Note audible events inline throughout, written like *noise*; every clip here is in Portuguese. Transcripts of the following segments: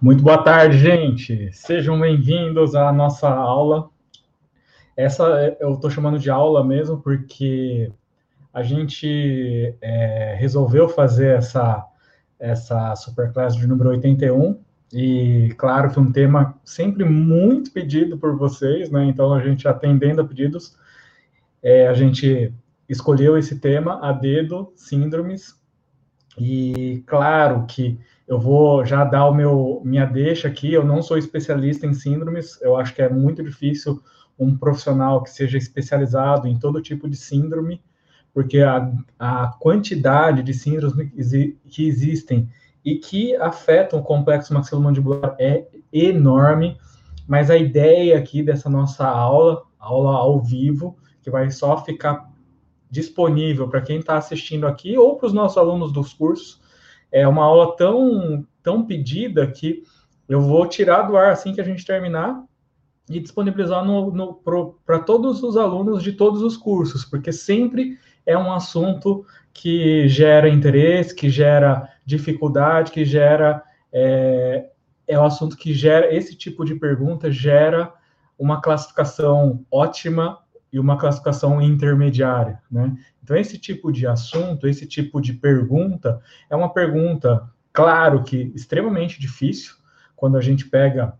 Muito boa tarde, gente. Sejam bem-vindos à nossa aula. Essa eu estou chamando de aula mesmo porque a gente é, resolveu fazer essa, essa superclass de número 81 e claro que um tema sempre muito pedido por vocês, né? Então a gente atendendo a pedidos, é, a gente escolheu esse tema a dedo, síndromes e claro que eu vou já dar o meu minha deixa aqui. Eu não sou especialista em síndromes. Eu acho que é muito difícil um profissional que seja especializado em todo tipo de síndrome, porque a, a quantidade de síndromes que existem e que afetam o complexo maxilomandibular é enorme. Mas a ideia aqui dessa nossa aula, aula ao vivo, que vai só ficar disponível para quem está assistindo aqui ou para os nossos alunos dos cursos, é uma aula tão, tão pedida que eu vou tirar do ar assim que a gente terminar e disponibilizar para todos os alunos de todos os cursos, porque sempre é um assunto que gera interesse, que gera dificuldade, que gera. É, é um assunto que gera. Esse tipo de pergunta gera uma classificação ótima e uma classificação intermediária, né? Então, esse tipo de assunto, esse tipo de pergunta, é uma pergunta, claro que extremamente difícil, quando a gente pega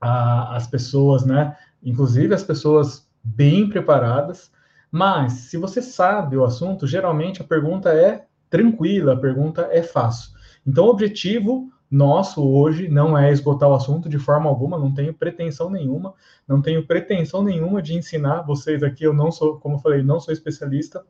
a, as pessoas, né? Inclusive as pessoas bem preparadas, mas se você sabe o assunto, geralmente a pergunta é tranquila, a pergunta é fácil. Então, o objetivo nosso hoje não é esgotar o assunto de forma alguma, não tenho pretensão nenhuma, não tenho pretensão nenhuma de ensinar vocês aqui, eu não sou, como eu falei, não sou especialista,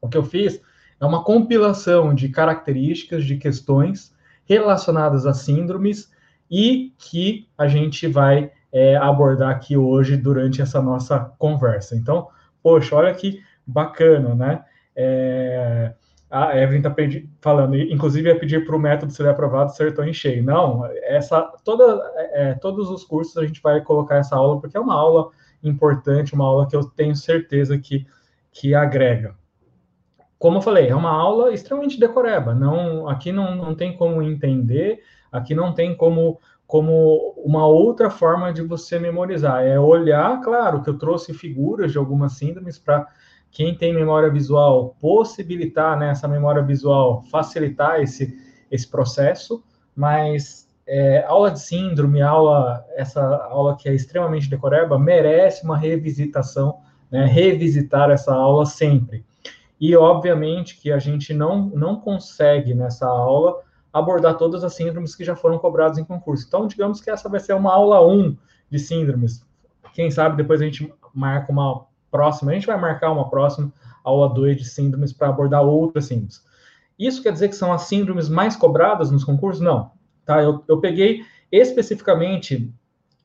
o que eu fiz é uma compilação de características, de questões relacionadas a síndromes e que a gente vai é, abordar aqui hoje durante essa nossa conversa. Então, poxa, olha que bacana, né? É, a Evelyn está falando, inclusive, é pedir para o método ser aprovado acertou em cheio. Não, essa, toda, é, todos os cursos a gente vai colocar essa aula, porque é uma aula importante, uma aula que eu tenho certeza que, que agrega como eu falei, é uma aula extremamente decoreba. Não, aqui não, não tem como entender, aqui não tem como, como uma outra forma de você memorizar. É olhar, claro, que eu trouxe figuras de algumas síndromes para quem tem memória visual possibilitar né, essa memória visual, facilitar esse, esse processo, mas é, aula de síndrome, aula, essa aula que é extremamente decoreba, merece uma revisitação, né, revisitar essa aula sempre. E, obviamente, que a gente não, não consegue, nessa aula, abordar todas as síndromes que já foram cobradas em concurso. Então, digamos que essa vai ser uma aula 1 de síndromes. Quem sabe depois a gente marca uma próxima, a gente vai marcar uma próxima aula 2 de síndromes para abordar outras síndromes. Isso quer dizer que são as síndromes mais cobradas nos concursos? Não. Tá? Eu, eu peguei especificamente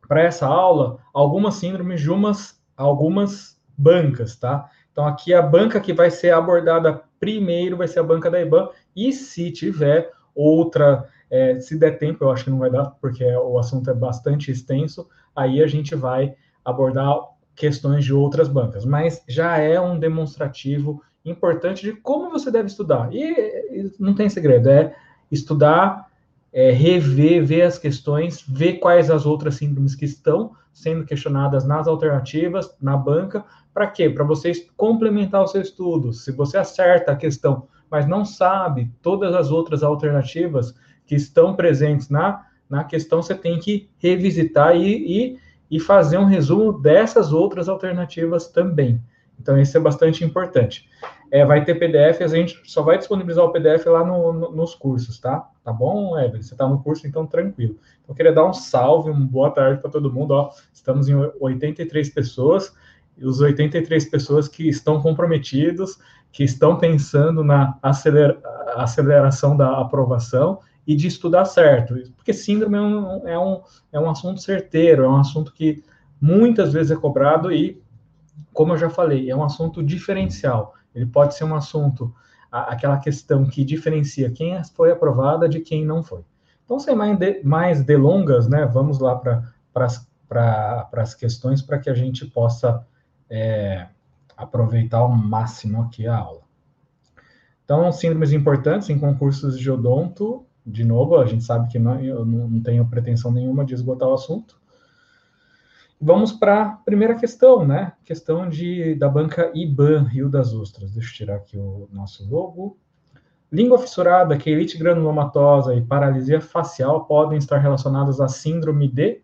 para essa aula algumas síndromes de umas, algumas bancas, tá? Então, aqui a banca que vai ser abordada primeiro vai ser a banca da IBAN, e se tiver outra, é, se der tempo, eu acho que não vai dar, porque o assunto é bastante extenso, aí a gente vai abordar questões de outras bancas, mas já é um demonstrativo importante de como você deve estudar. E, não tem segredo, é estudar, é, rever, ver as questões, ver quais as outras síndromes que estão sendo questionadas nas alternativas, na banca, para quê? Para vocês complementar o seu estudo. Se você acerta a questão, mas não sabe todas as outras alternativas que estão presentes na, na questão, você tem que revisitar e, e, e fazer um resumo dessas outras alternativas também. Então, isso é bastante importante. É, vai ter PDF, a gente só vai disponibilizar o PDF lá no, no, nos cursos, tá? Tá bom, Evelyn? Você está no curso, então tranquilo. Então, eu queria dar um salve, uma boa tarde para todo mundo. Ó, estamos em 83 pessoas e os 83 pessoas que estão comprometidos, que estão pensando na acelera aceleração da aprovação e de estudar certo. Porque síndrome é um, é, um, é um assunto certeiro, é um assunto que muitas vezes é cobrado e, como eu já falei, é um assunto diferencial. Ele pode ser um assunto, aquela questão que diferencia quem foi aprovada de quem não foi. Então, sem mais, de, mais delongas, né, vamos lá para as questões para que a gente possa é, aproveitar ao máximo aqui a aula. Então, síndromes importantes em concursos de odonto, De novo, a gente sabe que não, eu não tenho pretensão nenhuma de esgotar o assunto. Vamos para a primeira questão, né? Questão de, da banca IBAN Rio das Ostras. Deixa eu tirar aqui o nosso logo. Língua fissurada, quelite granulomatosa e paralisia facial podem estar relacionadas à síndrome de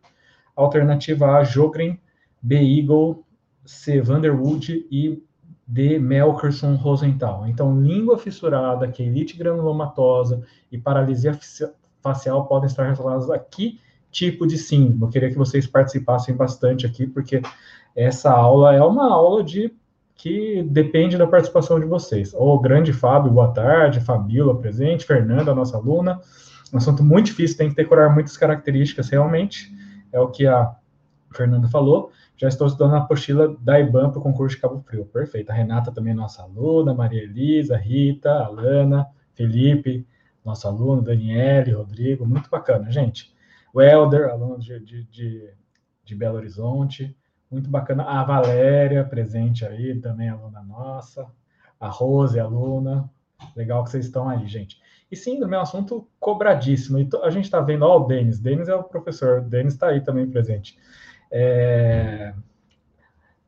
alternativa A, Jogren, B. Eagle, C. Vanderwood e D. Melkerson Rosenthal. Então, língua fissurada, quelite granulomatosa e paralisia facial podem estar relacionadas a que tipo de síndrome? Eu queria que vocês participassem bastante aqui, porque essa aula é uma aula de que depende da participação de vocês. O grande Fábio, boa tarde, Fabíola presente, Fernanda, nossa aluna. Um assunto muito difícil, tem que decorar muitas características, realmente, é o que a Fernanda falou. Já estou estudando a apostila da IBAN para o concurso de Cabo Frio. Perfeito. A Renata também é nossa aluna, Maria Elisa, Rita, Alana, Felipe, nosso aluno, Daniele, Rodrigo, muito bacana, gente. O Helder, aluno de, de, de, de Belo Horizonte, muito bacana. A Valéria, presente aí, também aluna nossa. A Rose, aluna. Legal que vocês estão aí, gente. E síndrome é um assunto cobradíssimo. E a gente está vendo, ó, o Denis. Denis é o professor. Denis está aí também presente. É...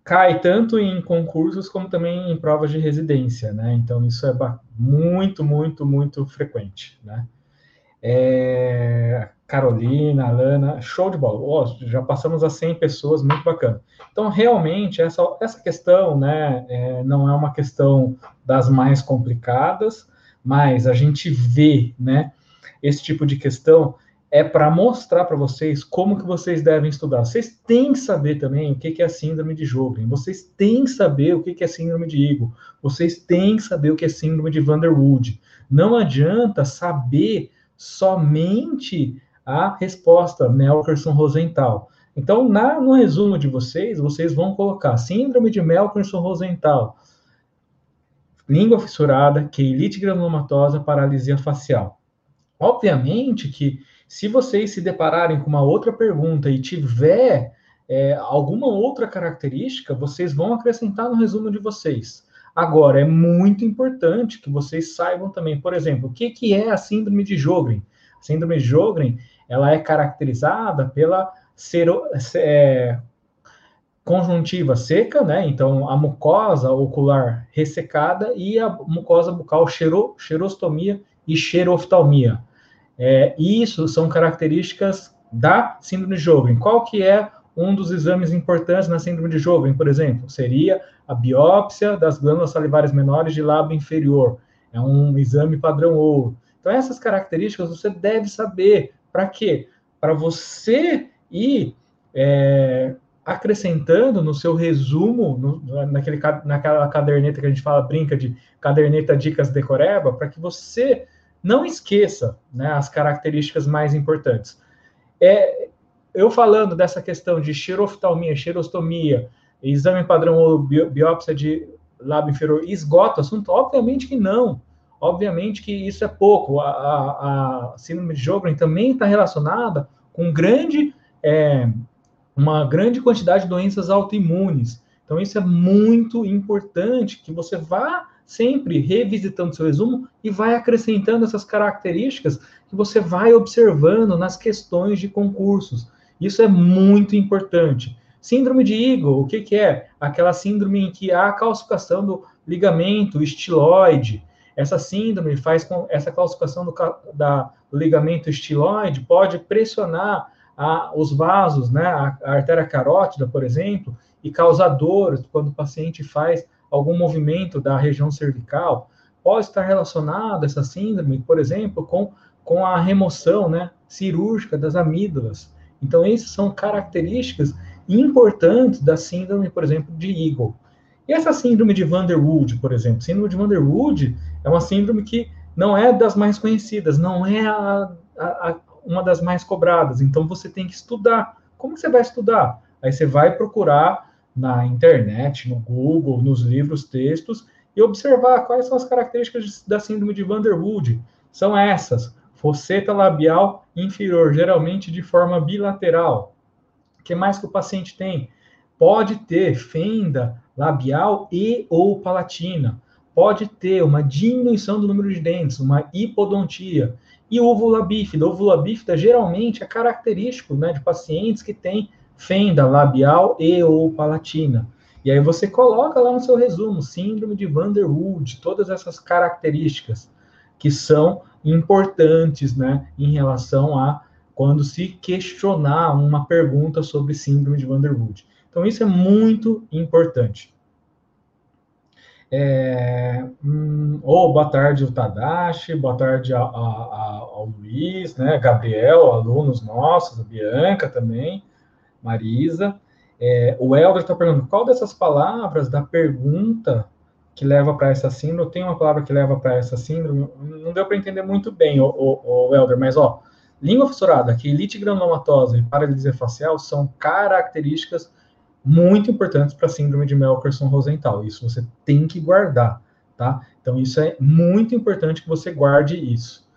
Cai tanto em concursos como também em provas de residência, né? Então, isso é muito, muito, muito frequente, né? É... Carolina, Alana, show de bola. Oh, já passamos a 100 pessoas, muito bacana. Então, realmente, essa, essa questão né, é, não é uma questão das mais complicadas, mas a gente vê né, esse tipo de questão é para mostrar para vocês como que vocês devem estudar. Vocês têm que saber também o que, é a síndrome de Jogren. Vocês têm que saber o que, que é síndrome de Eagle. Vocês têm que saber o que é síndrome de Vanderwood. Não adianta saber somente a resposta Melkerson Rosenthal. Então, na, no resumo de vocês, vocês vão colocar síndrome de Melkerson Rosenthal, língua fissurada, quelite granulomatosa, paralisia facial. Obviamente que se vocês se depararem com uma outra pergunta e tiver é, alguma outra característica, vocês vão acrescentar no resumo de vocês. Agora, é muito importante que vocês saibam também, por exemplo, o que, que é a síndrome de Jogren. A síndrome de Jogren ela é caracterizada pela sero, é, conjuntiva seca, né? Então, a mucosa ocular ressecada e a mucosa bucal xero, xerostomia e xeroftalmia. É, isso são características da síndrome de Jogren. Qual que é um dos exames importantes na síndrome de Jogren, por exemplo? Seria a biópsia das glândulas salivares menores de lábio inferior. É um exame padrão ouro. Então, essas características você deve saber. Para quê? Para você ir é, acrescentando no seu resumo, no, naquele, naquela caderneta que a gente fala, brinca de caderneta dicas decoreba, para que você não esqueça né, as características mais importantes. É, eu falando dessa questão de xeroftalmia, xerostomia, exame padrão ou biópsia de lábio inferior, esgota o assunto? Obviamente que não. Obviamente que isso é pouco. A, a, a síndrome de Jogren também está relacionada com grande, é, uma grande quantidade de doenças autoimunes. Então, isso é muito importante que você vá sempre revisitando seu resumo e vai acrescentando essas características que você vai observando nas questões de concursos. Isso é muito importante. Síndrome de Eagle, o que, que é? Aquela síndrome em que há calcificação do ligamento estiloide, essa síndrome faz com essa calcificação do, da, ligamento estiloide pode pressionar a, os vasos, né, a, a, artéria carótida, por exemplo, e causar dor quando o paciente faz algum movimento da região cervical. Pode estar relacionado essa síndrome, por exemplo, com, com a remoção né, cirúrgica das amígdalas. Então, essas são características importantes da síndrome, por exemplo, de Eagle. E essa síndrome de Vanderwood, por exemplo, síndrome de Vanderwood é uma síndrome que não é das mais conhecidas, não é a, a, a, uma das mais cobradas. Então você tem que estudar. Como você vai estudar? Aí você vai procurar na internet, no Google, nos livros, textos e observar quais são as características da síndrome de Vanderwood. São essas: fosseta labial inferior, geralmente de forma bilateral. O que mais que o paciente tem? Pode ter fenda labial e ou palatina. Pode ter uma diminuição do número de dentes, uma hipodontia. E úvula bífida. Úvula bífida geralmente é característico né, de pacientes que têm fenda labial e ou palatina. E aí você coloca lá no seu resumo, síndrome de Van der Wood, todas essas características que são importantes, né, em relação a quando se questionar uma pergunta sobre síndrome de Van der Wood. Então isso é muito importante. É, hum, oh, boa tarde, o Tadashi, boa tarde a, a, a, ao Luiz, né, Gabriel, alunos nossos, a Bianca também, Marisa. É, o Helder está perguntando qual dessas palavras da pergunta que leva para essa síndrome, tem uma palavra que leva para essa síndrome, não deu para entender muito bem, o, Helder, mas ó, língua fissurada, quelite granulomatosa e paralisia facial são características muito importantes para a síndrome de Melkerson-Rosenthal. Isso você tem que guardar, tá? Então, isso é muito importante que você guarde isso,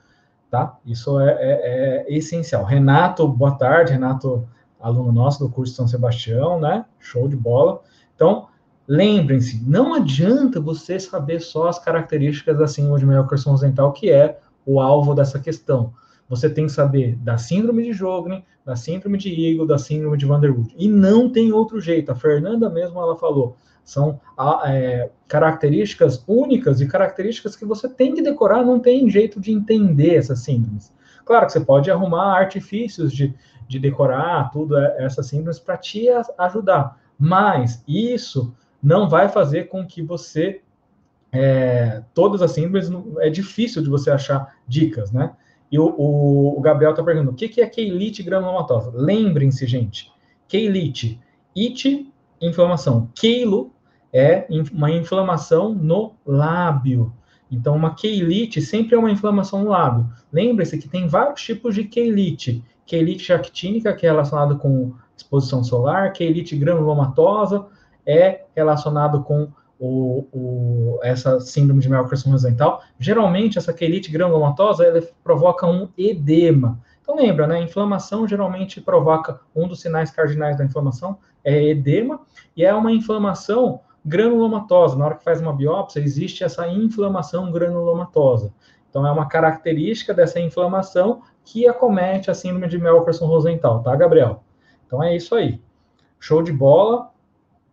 tá? Isso é, é, é essencial. Renato, boa tarde. Renato aluno nosso do curso São Sebastião, né? Show de bola. Então, lembrem-se, não adianta você saber só as características da síndrome de Melchior Zental, que é o alvo dessa questão. Você tem que saber da síndrome de Jogren, da síndrome de Eagle, da síndrome de Van der Wood. E não tem outro jeito. A Fernanda mesmo ela falou. São é, características únicas e características que você tem que decorar, não tem jeito de entender essas síndromes. Claro que você pode arrumar artifícios de, de decorar tudo é, essas síndromes para te ajudar. Mas isso não vai fazer com que você é, todas as síndromes é difícil de você achar dicas, né? E o, o, o Gabriel está perguntando o que, que é keilite granulomatosa. Lembrem-se, gente, keilite, it, inflamação, keilo é uma inflamação no lábio. Então, uma keilite sempre é uma inflamação no lábio. Lembre-se que tem vários tipos de keilite quelite actínica, que é relacionado com exposição solar, quelite granulomatosa, é relacionado com o, o, essa síndrome de Melchior horizontal. Geralmente, essa quelite granulomatosa ela provoca um edema. Então, lembra, né? Inflamação geralmente provoca um dos sinais cardinais da inflamação é edema, e é uma inflamação granulomatosa. Na hora que faz uma biópsia, existe essa inflamação granulomatosa. Então, é uma característica dessa inflamação que acomete a síndrome de Melkerson-Rosenthal, tá, Gabriel? Então é isso aí. Show de bola.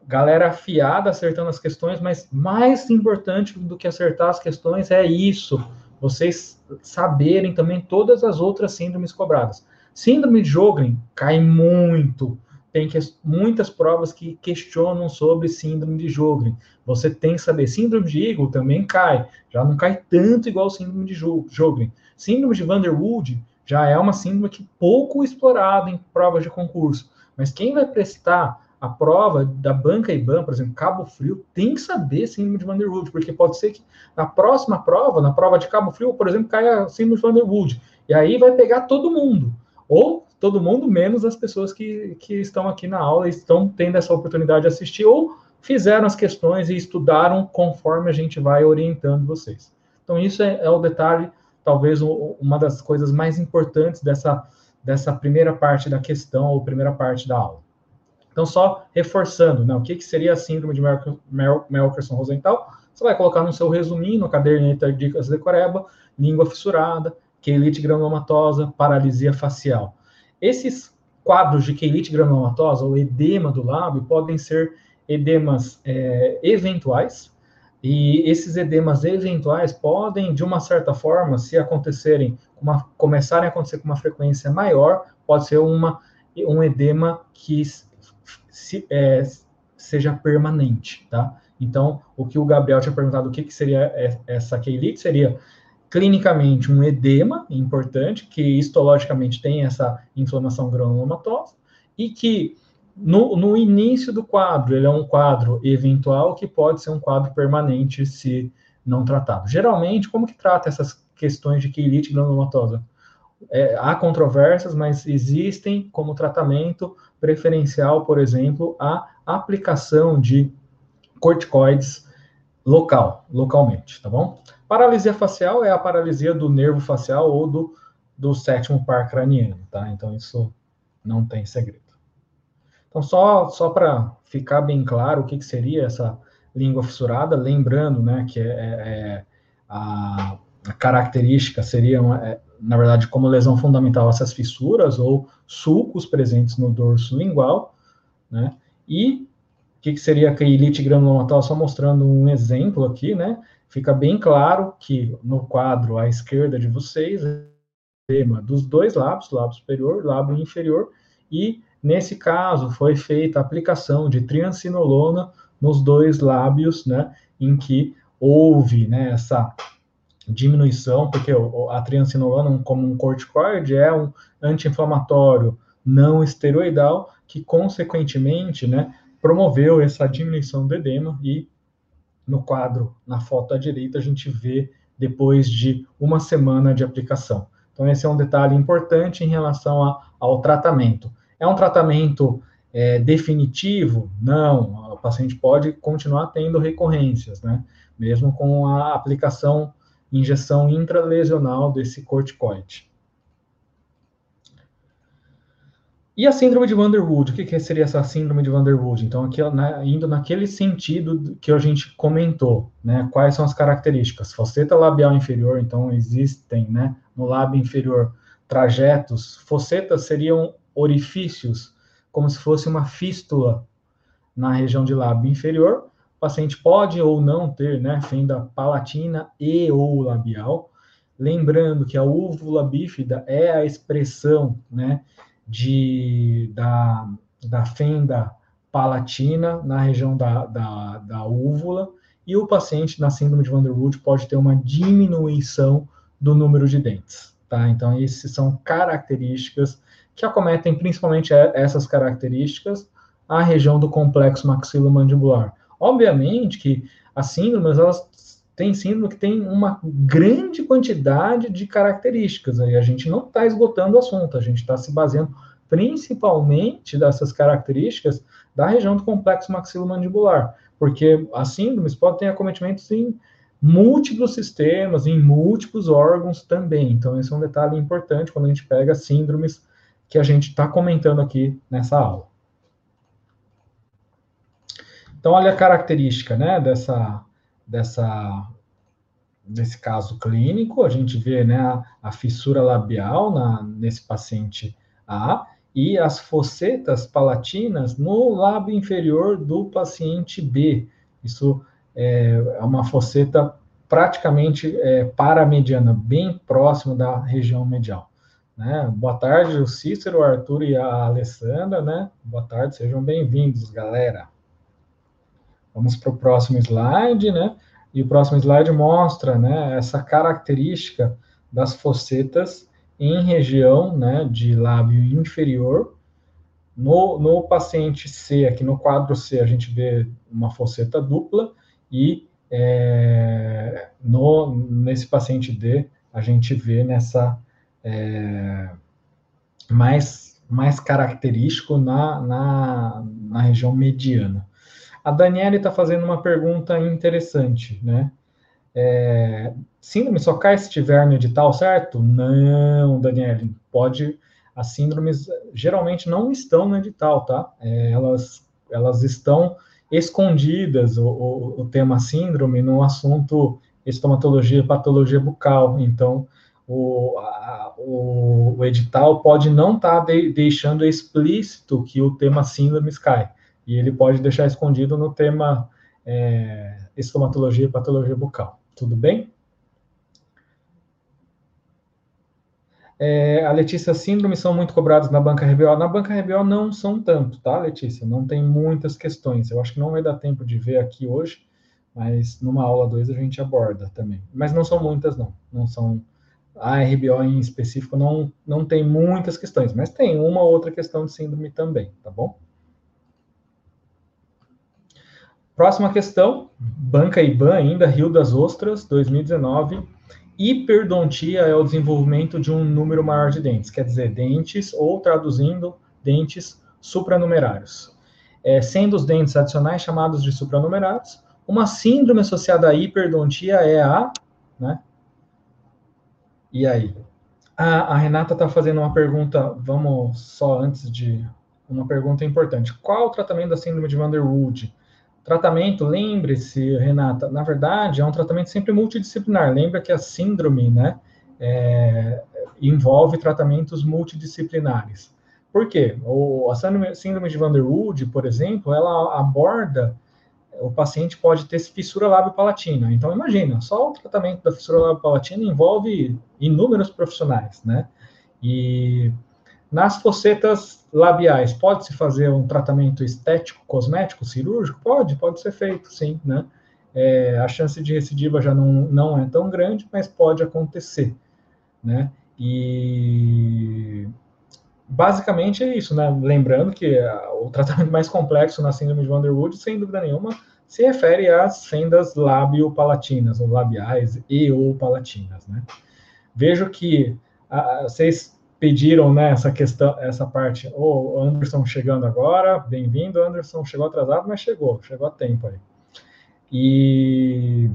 Galera afiada acertando as questões, mas mais importante do que acertar as questões é isso. Vocês saberem também todas as outras síndromes cobradas. Síndrome de Jogren cai muito. Tem que, muitas provas que questionam sobre síndrome de Jogren. Você tem que saber. Síndrome de Eagle também cai. Já não cai tanto igual síndrome de Jogren. Síndrome de Van der Wood já é uma síndrome que pouco explorada em provas de concurso. Mas quem vai prestar a prova da banca IBAN, por exemplo, Cabo Frio, tem que saber síndrome de Van der porque pode ser que na próxima prova, na prova de Cabo Frio, por exemplo, caia síndrome de Van der. E aí vai pegar todo mundo. Ou todo mundo, menos as pessoas que, que estão aqui na aula e estão tendo essa oportunidade de assistir, ou fizeram as questões e estudaram conforme a gente vai orientando vocês. Então, isso é, é o detalhe talvez uma das coisas mais importantes dessa, dessa primeira parte da questão, ou primeira parte da aula. Então, só reforçando, né, o que, que seria a síndrome de Melkerson-Rosenthal? Você vai colocar no seu resuminho, no caderneta de dicas de Coreba, língua fissurada, quelite granulomatosa, paralisia facial. Esses quadros de quelite granulomatosa, ou edema do lábio, podem ser edemas é, eventuais, e esses edemas eventuais podem, de uma certa forma, se acontecerem, uma, começarem a acontecer com uma frequência maior, pode ser uma, um edema que se, é, seja permanente, tá? Então, o que o Gabriel tinha perguntado, o que, que seria essa keilite, seria clinicamente um edema importante, que histologicamente tem essa inflamação granulomatosa, e que no, no início do quadro, ele é um quadro eventual que pode ser um quadro permanente se não tratado. Geralmente, como que trata essas questões de quelite granulomatosa? É, há controvérsias, mas existem como tratamento preferencial, por exemplo, a aplicação de corticoides local, localmente, tá bom? Paralisia facial é a paralisia do nervo facial ou do, do sétimo par craniano, tá? Então, isso não tem segredo. Então, só, só para ficar bem claro o que, que, seria essa língua fissurada, lembrando né, que é, é, é a, a, característica seria, uma, é, na verdade, como lesão fundamental essas fissuras ou sulcos presentes no dorso lingual, né? E o que, que seria a keilite granulomatória? Só mostrando um exemplo aqui, né? Fica bem claro que no quadro à esquerda de vocês, tema dos dois lábios, lábio superior, lábio inferior, e nesse caso foi feita a aplicação de triancinolona nos dois lábios, né? Em que houve, né, essa diminuição, porque a triancinolona, como um corticoide, é um anti-inflamatório não esteroidal, que consequentemente, né, promoveu essa diminuição do edema e no quadro, na foto à direita, a gente vê depois de uma semana de aplicação. Então, esse é um detalhe importante em relação a, ao tratamento. É um tratamento é, definitivo? Não, o paciente pode continuar tendo recorrências, né? Mesmo com a aplicação injeção intralesional desse corticoide. E a síndrome de Vanderwood, o que, que seria essa síndrome de Vanderwood? Então, aqui, né, indo naquele sentido que a gente comentou, né, quais são as características? Fosseta labial inferior, então existem, né, no lábio inferior, trajetos. Fossetas seriam orifícios, como se fosse uma fístula na região de lábio inferior, o paciente pode ou não ter né, fenda palatina e ou labial. Lembrando que a úvula bífida é a expressão né, de, da, da fenda palatina na região da, da, da úvula, e o paciente na síndrome de Van der pode ter uma diminuição do número de dentes. Tá? Então, essas são características que acometem principalmente essas características a região do complexo maxilomandibular. Obviamente que as síndromes, elas têm síndrome que tem uma grande quantidade de características, aí a gente não está esgotando o assunto, a gente está se baseando principalmente dessas características da região do complexo maxilomandibular, porque as síndromes podem ter acometimentos em múltiplos sistemas, em múltiplos órgãos também. Então, esse é um detalhe importante quando a gente pega síndromes que a gente está comentando aqui nessa aula. Então, olha a característica né, dessa, dessa, desse caso clínico. A gente vê né, a, a fissura labial na, nesse paciente A e as fossetas palatinas no lábio inferior do paciente B. Isso é, é uma fosseta praticamente é, paramediana, bem próximo da região medial. Né? Boa tarde, o Cícero, o Arthur e a Alessandra, né? Boa tarde, sejam bem-vindos, galera. Vamos para o próximo slide, né? E o próximo slide mostra, né, essa característica das fossetas em região, né, de lábio inferior. No, no paciente C, aqui no quadro C, a gente vê uma fosseta dupla e é, no, nesse paciente D, a gente vê nessa é, mais, mais característico na, na, na região mediana. A Daniela está fazendo uma pergunta interessante, né? É, síndrome só cai se tiver no edital, certo? Não, Daniela, pode. As síndromes geralmente não estão no edital, tá? É, elas, elas estão escondidas, o, o, o, tema síndrome, no assunto estomatologia e patologia bucal. Então, o, a, o, o, edital pode não estar tá de, deixando explícito que o tema síndromes cai e ele pode deixar escondido no tema é, estomatologia e patologia bucal. Tudo bem? É, a Letícia, síndromes são muito cobradas na banca RBO. Na banca RBO não são tanto, tá, Letícia? Não tem muitas questões. Eu acho que não vai dar tempo de ver aqui hoje, mas numa aula 2 a gente aborda também. Mas não são muitas, não. Não são. A RBO em específico não, não tem muitas questões, mas tem uma ou outra questão de síndrome também, tá bom? Próxima questão, Banca IBAN ainda, Rio das Ostras, 2019. Hiperdontia é o desenvolvimento de um número maior de dentes, quer dizer, dentes, ou traduzindo, dentes supranumerários. É, sendo os dentes adicionais chamados de supranumerários, uma síndrome associada à hiperdontia é a, né? E aí? A, Renata está fazendo uma pergunta, vamos só antes de uma pergunta importante. Qual o tratamento da síndrome de Van der Rohe? Tratamento, lembre-se, Renata, na verdade, é um tratamento sempre multidisciplinar. Lembra que a síndrome, né, é, envolve tratamentos multidisciplinares. Por quê? O, a síndrome de Van der Wood, por exemplo, ela aborda o paciente pode ter fissura lábio-palatina. Então, imagina, só o tratamento da fissura lábio-palatina envolve inúmeros profissionais, né? E nas focetas labiais, pode-se fazer um tratamento estético, cosmético, cirúrgico? Pode, pode ser feito, sim, né? É, a chance de recidiva já não, não é tão grande, mas pode acontecer, né? E basicamente é isso, né? Lembrando que o tratamento mais complexo na síndrome de Van der Wood, sem dúvida nenhuma, se refere às fendas lábio-palatinas, ou labiais e ou palatinas, né? Vejo que a, vocês pediram né, essa questão, essa parte. O oh, Anderson chegando agora, bem-vindo, Anderson. Chegou atrasado, mas chegou, chegou a tempo aí. E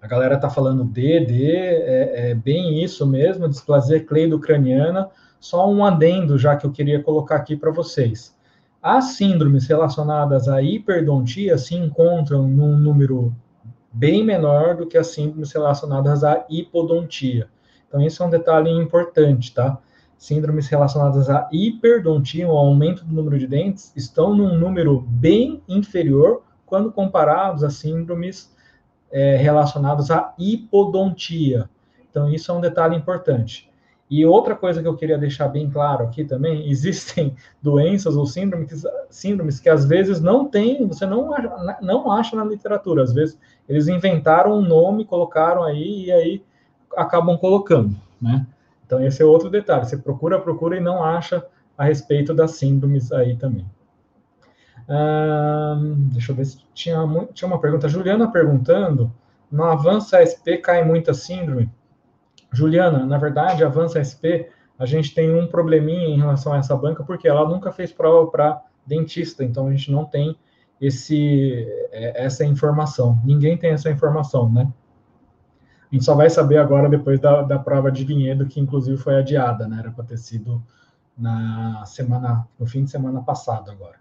a galera tá falando DD, é, é bem isso mesmo, displasia cleido-craniana. Só um adendo já que eu queria colocar aqui para vocês. As síndromes relacionadas à hiperdontia se encontram num número bem menor do que as síndromes relacionadas à hipodontia. Então, isso é um detalhe importante, tá? Síndromes relacionadas à hiperdontia, o aumento do número de dentes, estão num número bem inferior quando comparados a síndromes é, relacionadas à hipodontia. Então, isso é um detalhe importante. E outra coisa que eu queria deixar bem claro aqui também, *laughs* existem doenças ou síndromes, síndromes que às vezes não tem, você não, não acha na literatura. Às vezes eles inventaram um nome, colocaram aí, e aí acabam colocando, né? Então, esse é outro detalhe. Você procura, procura e não acha a respeito das síndromes aí também. deixa eu ver se tinha, tinha uma pergunta. Juliana perguntando, no Avança SP cai muita síndrome? Juliana, na verdade, Avança SP, a gente tem um probleminha em relação a essa banca, porque ela nunca fez prova para dentista, então a gente não tem esse, é, essa informação. Ninguém tem essa informação, né? A gente só vai saber agora depois da, da prova de vinhedo, que inclusive foi adiada, né? Era para ter sido na semana, no fim de semana passado agora.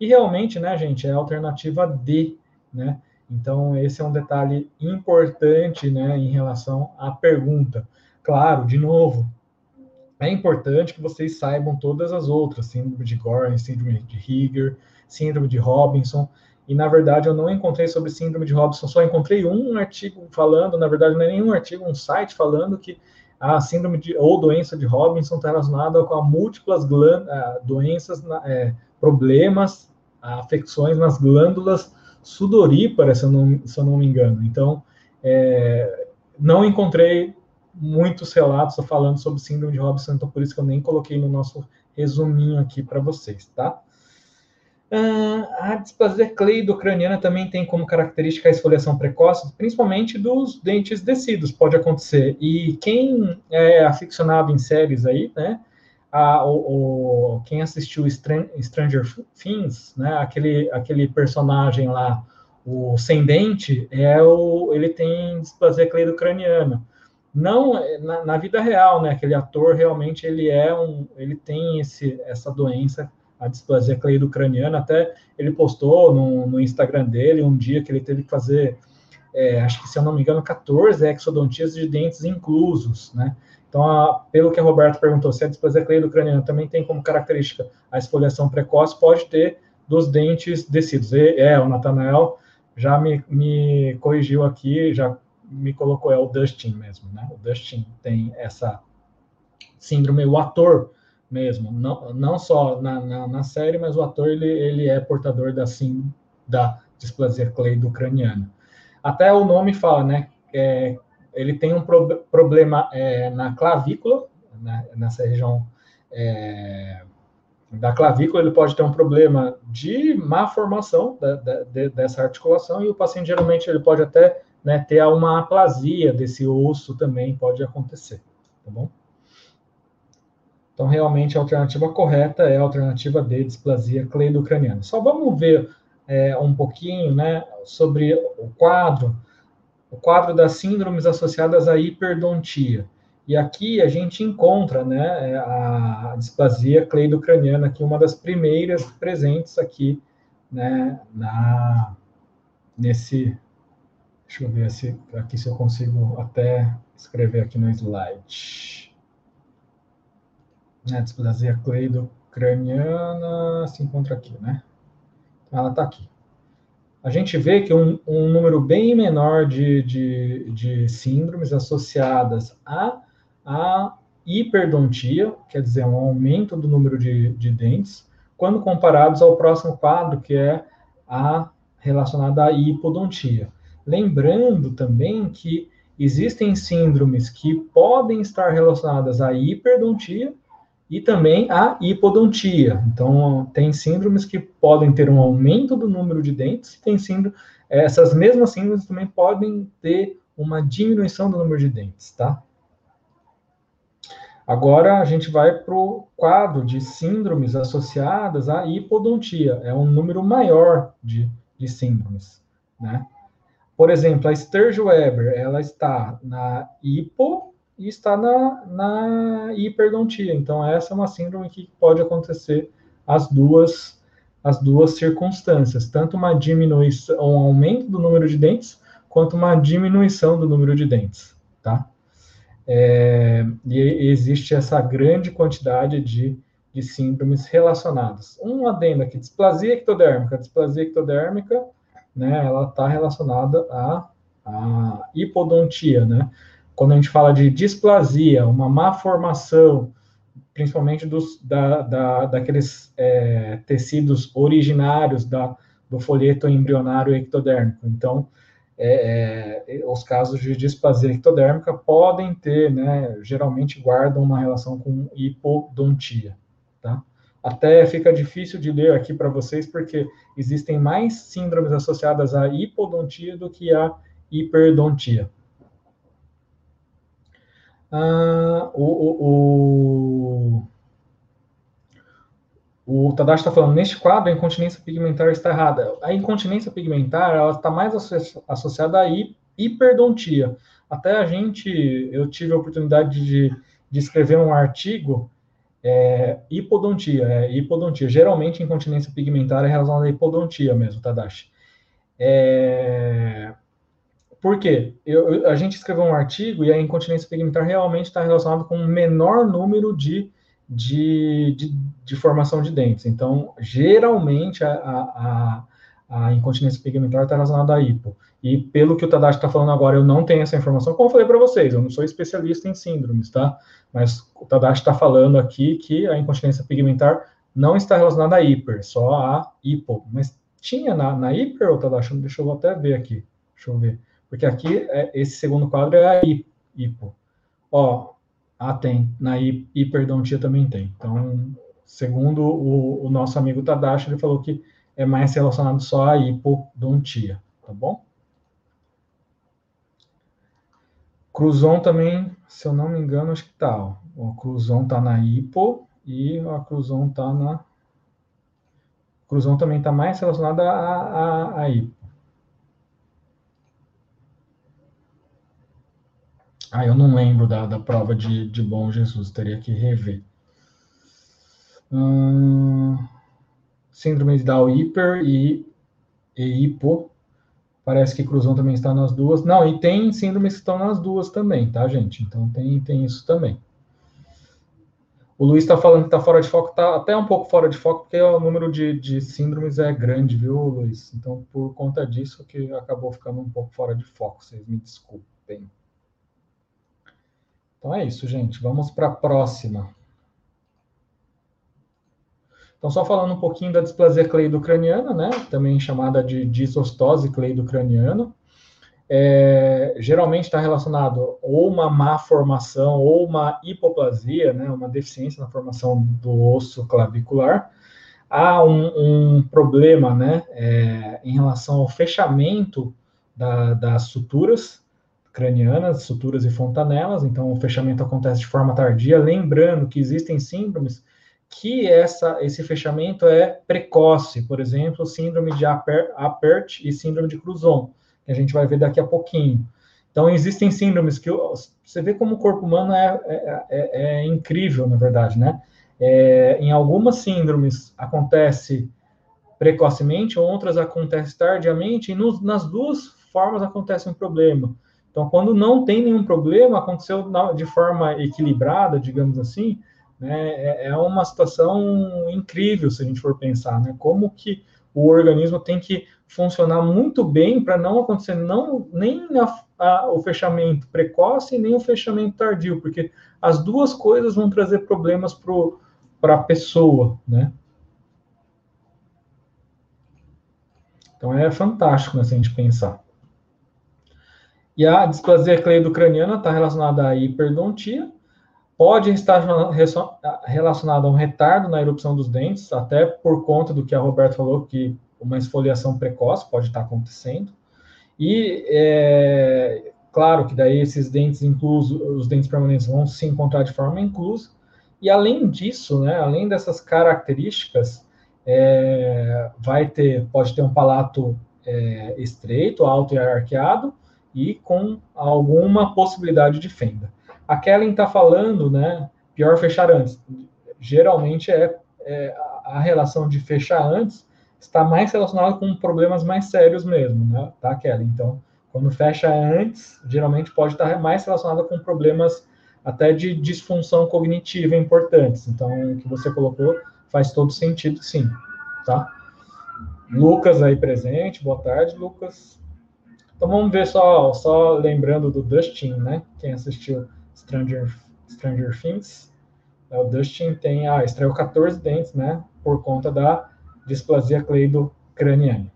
E realmente, né, gente, é a alternativa D, né? Então, esse é um detalhe importante, né, em relação à pergunta. Claro, de novo, é importante que vocês saibam todas as outras, síndrome de Gorham, síndrome de Higger, síndrome de Robinson, e na verdade eu não encontrei sobre síndrome de Robinson, só encontrei um artigo falando, na verdade não é nenhum artigo, um site falando que a síndrome de, ou doença de Robinson está relacionada com a múltiplas doenças, é, problemas, afecções nas glândulas sudoríparas, se eu não, se eu não me engano. Então, é, não encontrei muitos relatos falando sobre síndrome de Robinson, então por isso que eu nem coloquei no nosso resuminho aqui para vocês, tá? Uh, a displasia cleido-craniana também tem como característica a esfoliação precoce, principalmente dos dentes descidos, pode acontecer. E quem é aficionado em séries aí, né, a, o, o, quem assistiu Stranger Things, né, aquele, aquele personagem lá, o sem dente, é o, ele tem displasia cleido-craniana. Não na, na, vida real, né, aquele ator realmente ele é um, ele tem esse, essa doença a displasia cleido-craniana. Até ele postou no, no, Instagram dele um dia que ele teve que fazer, é, acho que se eu não me engano, 14 exodontias de dentes inclusos, né? Então, a, pelo que a Roberto perguntou, se a displasia cleido-craniana também tem como característica a esfoliação precoce, pode ter dos dentes descidos. E, é, o Natanael já me, me corrigiu aqui, já me colocou, é o Dustin mesmo, né? O Dustin tem essa síndrome, o ator mesmo, não, não só na, na, na, série, mas o ator ele, ele é portador da, sim, da displasia cleido-craniana. Até o nome fala, né? É, ele tem um pro, problema é, na clavícula, né, nessa região é, da clavícula, ele pode ter um problema de má formação da, da, de, dessa articulação e o paciente geralmente ele pode até né, ter uma aplasia desse osso também pode acontecer, tá bom? Então, realmente, a alternativa correta é a alternativa D, displasia cleidocraniana. Só vamos ver é, um pouquinho né, sobre o quadro, o quadro das síndromes associadas à hiperdontia. E aqui a gente encontra né, é, a displasia cleidocraniana, que é uma das primeiras presentes aqui né, na, nesse. Deixa eu ver se, aqui se eu consigo até escrever aqui no slide. A displasia cleido-craniana se encontra aqui, né? Ela está aqui. A gente vê que um, um número bem menor de, de, de síndromes associadas a, a hiperdontia, quer dizer, um aumento do número de, de dentes, quando comparados ao próximo quadro, que é a relacionada à hipodontia. Lembrando também que existem síndromes que podem estar relacionadas à hiperdontia e também à hipodontia. Então, tem síndromes que podem ter um aumento do número de dentes, e tem síndrome, essas mesmas síndromes também podem ter uma diminuição do número de dentes, tá? Agora a gente vai para o quadro de síndromes associadas à hipodontia. É um número maior de, de síndromes, né? Por exemplo, a Sturge-Weber, ela está na hipo e está na, na hiperdontia. Então, essa é uma síndrome que pode acontecer as duas, as duas circunstâncias, tanto uma diminuição, um aumento do número de dentes, quanto uma diminuição do número de dentes, tá? É, e existe essa grande quantidade de, de síndromes relacionadas. Um adendo aqui, displasia ectodérmica. Displasia ectodérmica, né, ela está relacionada à, à hipodontia, né? Quando a gente fala de displasia, uma má formação, principalmente dos, da, da, daqueles é, tecidos originários da, do folheto embrionário ectodérmico. Então, é, é, os casos de displasia ectodérmica podem ter, né, geralmente guardam uma relação com hipodontia, tá? Até fica difícil de ler aqui para vocês, porque existem mais síndromes associadas à hipodontia do que à hiperdontia. Ah, o, o, o o Tadashi está falando, neste quadro, a incontinência pigmentar está errada. A incontinência pigmentar, ela está mais associada à hiperdontia. Até a gente, eu tive a oportunidade de, de escrever um artigo, é, hipodontia, é, hipodontia. Geralmente, incontinência pigmentar é relacionada à hipodontia mesmo, Tadashi. É, por quê? Eu, a gente escreveu um artigo e a incontinência pigmentar realmente está relacionada com um menor número de de, de, de, formação de dentes. Então, geralmente, a, a, a incontinência pigmentar está relacionada à hipo. E pelo que o Tadashi está falando agora, eu não tenho essa informação, como eu falei para vocês, eu não sou especialista em síndromes, tá? Mas o Tadashi está falando aqui que a incontinência pigmentar não está relacionada à hiper, só a hipo. Mas tinha na, na hiper, o Tadashi, deixa eu até ver aqui, deixa eu ver. Porque aqui, é, esse segundo quadro é a hipo. Ó, ah, tem. Na hiperdontia também tem. Então, segundo o, o, nosso amigo Tadashi, ele falou que é mais relacionado só à hipodontia, tá bom? Cruzon também, se eu não me engano, acho que tá. Ó. O Cruzon tá na hipo e a Cruzon tá na... Cruzon também tá mais relacionada à, à, à hipo. Ah, eu não lembro da, da prova de, de Bom Jesus, teria que rever. Hum, síndrome de Down hiper e, e hipo. Parece que Cruzão também está nas duas. Não, e tem síndromes que estão nas duas também, tá, gente? Então tem, tem isso também. O Luiz está falando que está fora de foco, está até um pouco fora de foco, porque o número de, de síndromes é grande, viu, Luiz? Então, por conta disso, que acabou ficando um pouco fora de foco, vocês me desculpem. Então é isso, gente. Vamos para a próxima. Então, só falando um pouquinho da displasia cleido-craniana, né? Também chamada de disostose cleido-craniana. É, geralmente está relacionado ou uma má formação ou uma hipoplasia, né, uma deficiência na formação do osso clavicular. Há um, um problema né, é, em relação ao fechamento da, das suturas, cranianas, suturas e fontanelas, então o fechamento acontece de forma tardia, lembrando que existem síndromes que essa, esse fechamento é precoce, por exemplo, síndrome de Apert e síndrome de Cruzon, que a gente vai ver daqui a pouquinho. Então, existem síndromes que você vê como o corpo humano é, é, é, é incrível, na verdade, né? É, em algumas síndromes acontece precocemente, outras acontece tardiamente, e nas duas formas acontece um problema. Então, quando não tem nenhum problema, aconteceu de forma equilibrada, digamos assim, né, é, é uma situação incrível se a gente for pensar, né? Como que o organismo tem que funcionar muito bem para não acontecer não, nem a, a, o fechamento precoce nem o fechamento tardio, porque as duas coisas vão trazer problemas para a pessoa, né? Então é fantástico né, se a gente pensar. E a displasia cleido-craniana está relacionada à hiperdontia, pode estar relacionada a um retardo na erupção dos dentes, até por conta do que a Roberta falou, que uma esfoliação precoce pode estar acontecendo. E, é, claro que daí esses dentes inclusos, os dentes permanentes vão se encontrar de forma inclusa. E além disso, né, além dessas características, é, vai ter, pode ter um palato é, estreito, alto e arqueado, e com alguma possibilidade de fenda. A Kellen está falando, né, pior fechar antes. Geralmente é, é a relação de fechar antes está mais relacionado com problemas mais sérios mesmo, né? Tá, Kelly? Então, quando fecha antes, geralmente pode estar mais relacionado com problemas até de disfunção cognitiva importantes. Então, o que você colocou faz todo sentido, sim, tá? Lucas aí presente, boa tarde, Lucas. Então vamos ver só, só lembrando do Dustin, né? Quem assistiu Stranger, Stranger Things, é, o Dustin tem, ah, estreou 14 dentes, né? Por conta da displasia cleido-craniana.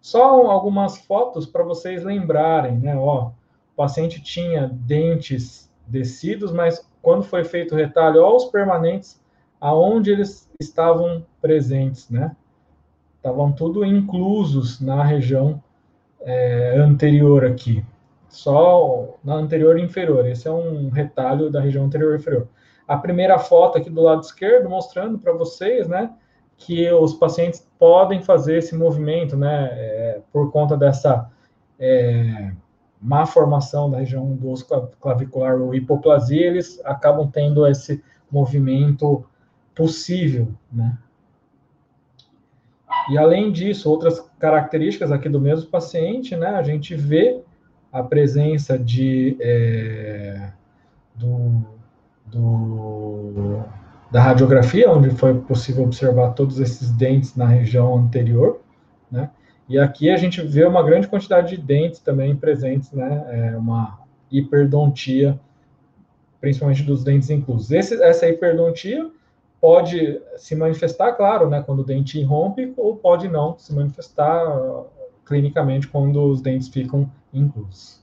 Só algumas fotos para vocês lembrarem, né? Ó, o paciente tinha dentes descidos, mas quando foi feito o retalho, ó, os permanentes, aonde eles estavam presentes, né? Estavam tudo inclusos na região é, anterior aqui. Só na anterior e inferior. Esse é um retalho da região anterior e inferior. A primeira foto aqui do lado esquerdo, mostrando para vocês, né? que os pacientes podem fazer esse movimento, né, é, por conta dessa é, má formação da região do osso clavicular ou hipoplasia, eles acabam tendo esse movimento possível, né. E além disso, outras características aqui do mesmo paciente, né, a gente vê a presença de é, do, do da radiografia, onde foi possível observar todos esses dentes na região anterior, né? E aqui a gente vê uma grande quantidade de dentes também presentes, né? É uma hiperdontia, principalmente dos dentes inclusos. Esse, essa hiperdontia pode se manifestar, claro, né, quando o dente rompe, ou pode não se manifestar uh, clinicamente quando os dentes ficam inclusos.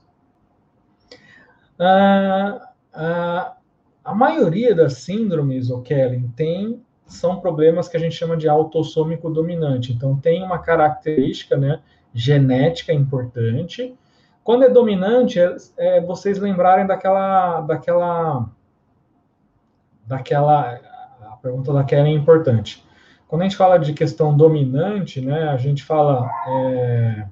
Ah, ah, a maioria das síndromes, o Kellen, tem são problemas que a gente chama de autossômico dominante. Então tem uma característica, né, genética importante. Quando é dominante, é, é vocês lembrarem daquela, daquela, daquela, pergunta da Kellen é importante. Quando a gente fala de questão dominante, né, a gente fala é,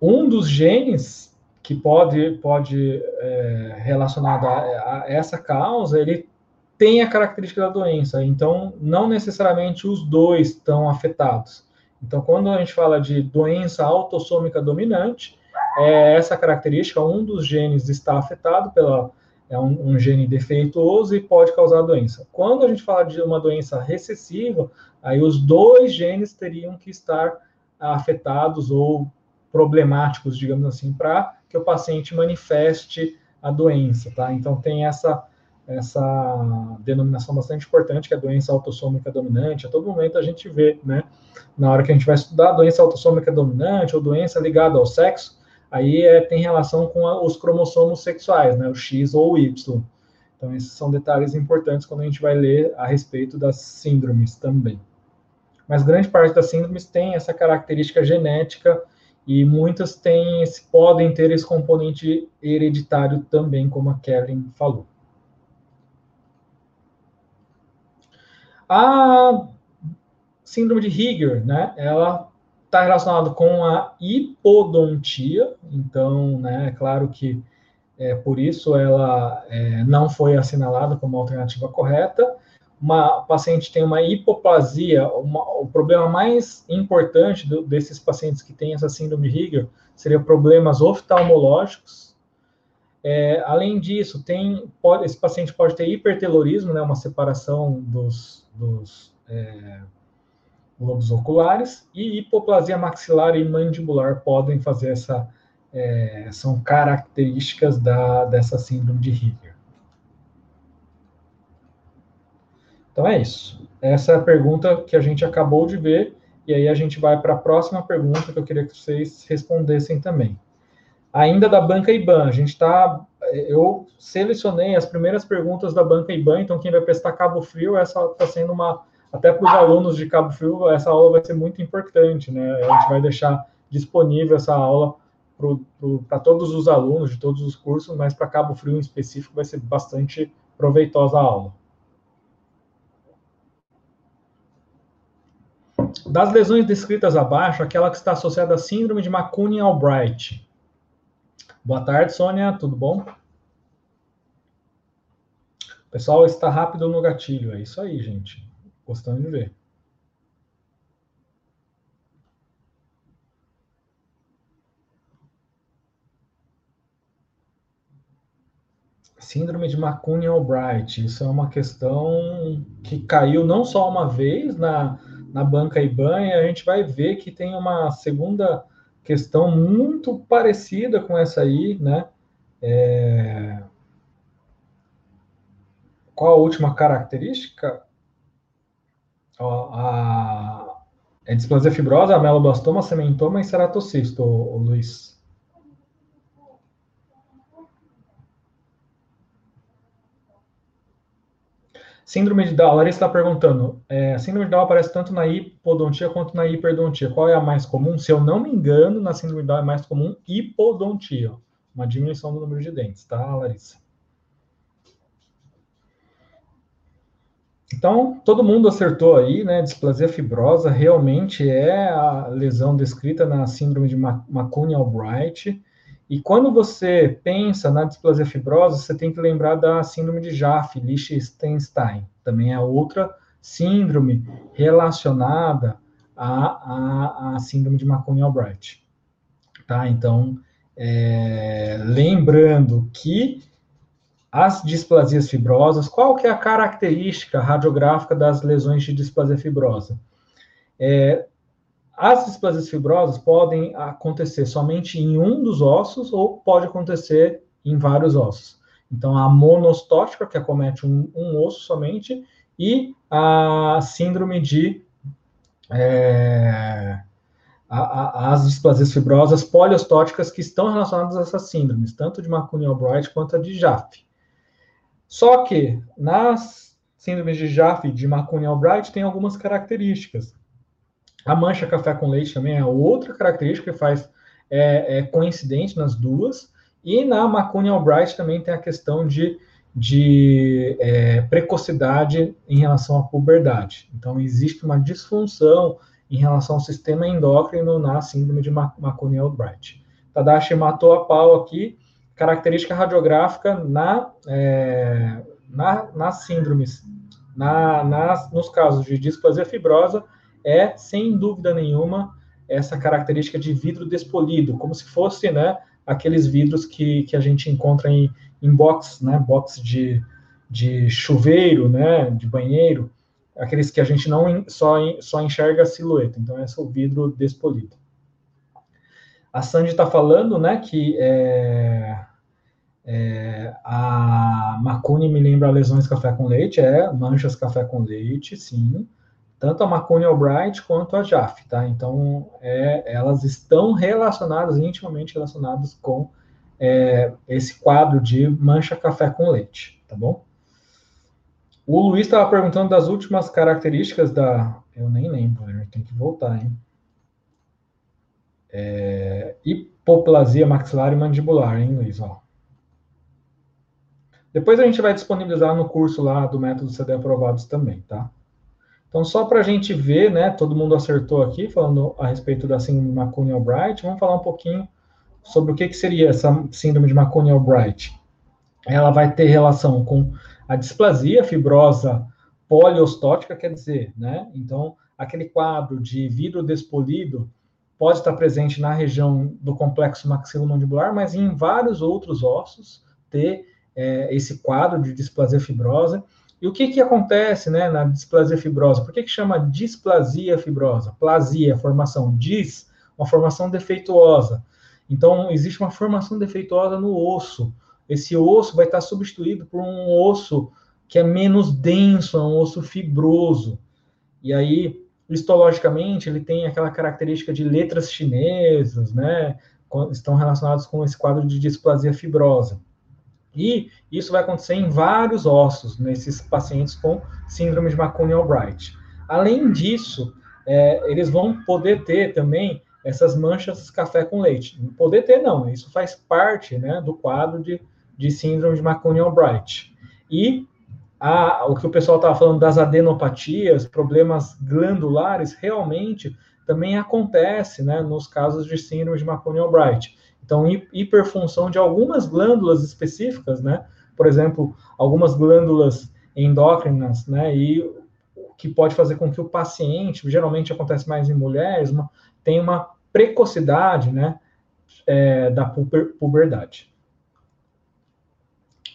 um dos genes que pode, pode é, relacionado a, a, essa causa, ele tem a característica da doença. Então, não necessariamente os dois estão afetados. Então, quando a gente fala de doença autossômica dominante, é essa característica, um dos genes está afetado pela é um, um, gene defeituoso e pode causar doença. Quando a gente fala de uma doença recessiva, aí os dois genes teriam que estar afetados ou problemáticos, digamos assim, para que o paciente manifeste a doença, tá? Então tem essa essa denominação bastante importante, que é a doença autossômica dominante. A todo momento a gente vê, né, na hora que a gente vai estudar a doença autossômica dominante ou doença ligada ao sexo, aí é, tem relação com a, os cromossomos sexuais, né, o X ou o Y. Então, esses são detalhes importantes quando a gente vai ler a respeito das síndromes também. Mas grande parte das síndromes tem essa característica genética e muitas têm podem ter esse componente hereditário também, como a Kevin falou. A síndrome de Higger, né, ela está relacionada com a hipodontia, então, né, é claro que é, por isso ela é, não foi assinalada como alternativa correta. uma paciente tem uma hipoplasia, uma, o problema mais importante do, desses pacientes que têm essa síndrome de Higel seria problemas oftalmológicos. É, além disso, tem, pode, esse paciente pode ter hipertelorismo, né, uma separação dos, dos é, globos oculares, e hipoplasia maxilar e mandibular podem fazer essa, é, são características da, dessa síndrome de Higel. Então é isso. Essa é a pergunta que a gente acabou de ver, e aí a gente vai para a próxima pergunta que eu queria que vocês respondessem também. Ainda da banca IBAN, a gente está. Eu selecionei as primeiras perguntas da banca IBAN, então quem vai prestar Cabo Frio, essa está sendo uma. Até para os alunos de Cabo Frio, essa aula vai ser muito importante, né? A gente vai deixar disponível essa aula para todos os alunos de todos os cursos, mas para Cabo Frio em específico vai ser bastante proveitosa a aula. Das lesões descritas abaixo, aquela que está associada à síndrome de McCune-Albright. Boa tarde, Sônia, tudo bom? O pessoal está rápido no gatilho, é isso aí, gente. Gostando de ver. Síndrome de McCune-Albright, isso é uma questão que caiu não só uma vez na, na banca IBAN, e a gente vai ver que tem uma segunda questão muito parecida com essa aí, né? É... Qual a última característica? A... É displasia fibrosa, ameloblastoma, sementoma e ceratocisto, o, Luiz. Síndrome de Down, a Larissa está perguntando, é, síndrome de Down aparece tanto na hipodontia quanto na hiperdontia. Qual é a mais comum? Se eu não me engano, na síndrome de Down é mais comum hipodontia, uma diminuição do número de dentes, tá, Larissa? Então, todo mundo acertou aí, né? Displasia fibrosa realmente é a lesão descrita na síndrome de McCune-Albright. E quando você pensa na displasia fibrosa, você tem que lembrar da síndrome de Jaffe, Liechtenstein. Também é outra síndrome relacionada à, à síndrome de McCune-Albright. Tá? Então, é, lembrando que as displasias fibrosas, qual que é a característica radiográfica das lesões de displasia fibrosa? É, as displasias fibrosas podem acontecer somente em um dos ossos ou pode acontecer em vários ossos. Então, a monostótica, que acomete um, um osso somente, e a síndrome de. É, a, a, as displasias fibrosas poliostóticas que estão relacionadas a essas síndromes, tanto de McCune-Albright quanto a de Jaffe. Só que nas síndromes de Jaffe de McCune-Albright tem algumas características. A mancha café com leite também é outra característica que faz é, é coincidente nas duas. E na Macune Albright também tem a questão de, de é, precocidade em relação à puberdade. Então, existe uma disfunção em relação ao sistema endócrino na síndrome de Macune Albright. Tadashi matou a pau aqui, característica radiográfica na, é, na, nas síndromes, na, nas, nos casos de displasia fibrosa, é, sem dúvida nenhuma, essa característica de vidro despolido, como se fosse, né, aqueles vidros que, que a gente encontra em, em box, né, box de, de chuveiro, né, de banheiro, aqueles que a gente não só, só enxerga a silhueta. Então, esse é o vidro despolido. A Sandy está falando, né, que é, é, a Macune me lembra lesões café com leite, é, manchas café com leite, sim tanto a Macone Albright quanto a Jaffe, tá? Então, é, elas estão relacionadas, intimamente relacionadas com é, esse quadro de mancha café com leite, tá bom? O Luiz estava perguntando das últimas características da... Eu nem lembro, tem que voltar, hein? É, hipoplasia maxilar e mandibular, hein, Luiz? Ó. Depois a gente vai disponibilizar no curso lá do método CD aprovados também, tá? Então, só para a gente ver, né, todo mundo acertou aqui, falando a respeito da síndrome de McCune-Albright, vamos falar um pouquinho sobre o que, que seria essa síndrome de McCune-Albright. Ela vai ter relação com a displasia fibrosa poliostótica quer dizer, né? Então, aquele quadro de vidro despolido pode estar presente na região do complexo maxilomandibular, mas em vários outros ossos ter é, esse quadro de displasia fibrosa. E o que, que acontece né, na displasia fibrosa? Por que, que chama displasia fibrosa? Plasia, formação. Dis, uma formação defeituosa. Então, existe uma formação defeituosa no osso. Esse osso vai estar substituído por um osso que é menos denso, é um osso fibroso. E aí, histologicamente, ele tem aquela característica de letras chinesas, né? Estão relacionados com esse quadro de displasia fibrosa. E isso vai acontecer em vários ossos nesses pacientes com síndrome de McCune-Albright. Além disso, é, eles vão poder ter também essas manchas café com leite. Poder ter, não, isso faz parte né, do quadro de, de síndrome de McCune-Albright. E a, o que o pessoal estava falando das adenopatias, problemas glandulares, realmente também acontece né, nos casos de síndrome de McCone-Albright. Então, hiperfunção de algumas glândulas específicas, né, por exemplo, algumas glândulas endócrinas, né, e que pode fazer com que o paciente, geralmente acontece mais em mulheres, uma, tenha uma precocidade, né, é, da puber, puberdade.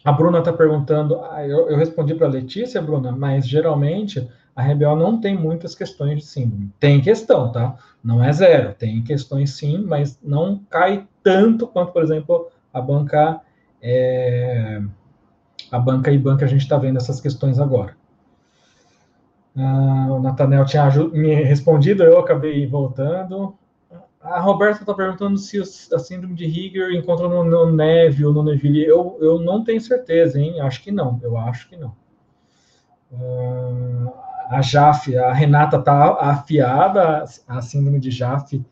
A Bruna está perguntando, ah, eu, eu, respondi para a Letícia, Bruna, mas geralmente a RBO não tem muitas questões de síndrome. Tem questão, tá? Não é zero, tem questões sim, mas não cai tanto quanto, por exemplo, a banca é, a banca e banca a gente está vendo essas questões agora. Ah, o Natanel tinha me respondido, eu acabei voltando. A Roberta está perguntando se a síndrome de Higger encontra no, no Neve ou no Neville. Eu, eu não tenho certeza, hein? Acho que não. Eu acho que não. Uh, a Jaf, a Renata está afiada. A síndrome de Jaf,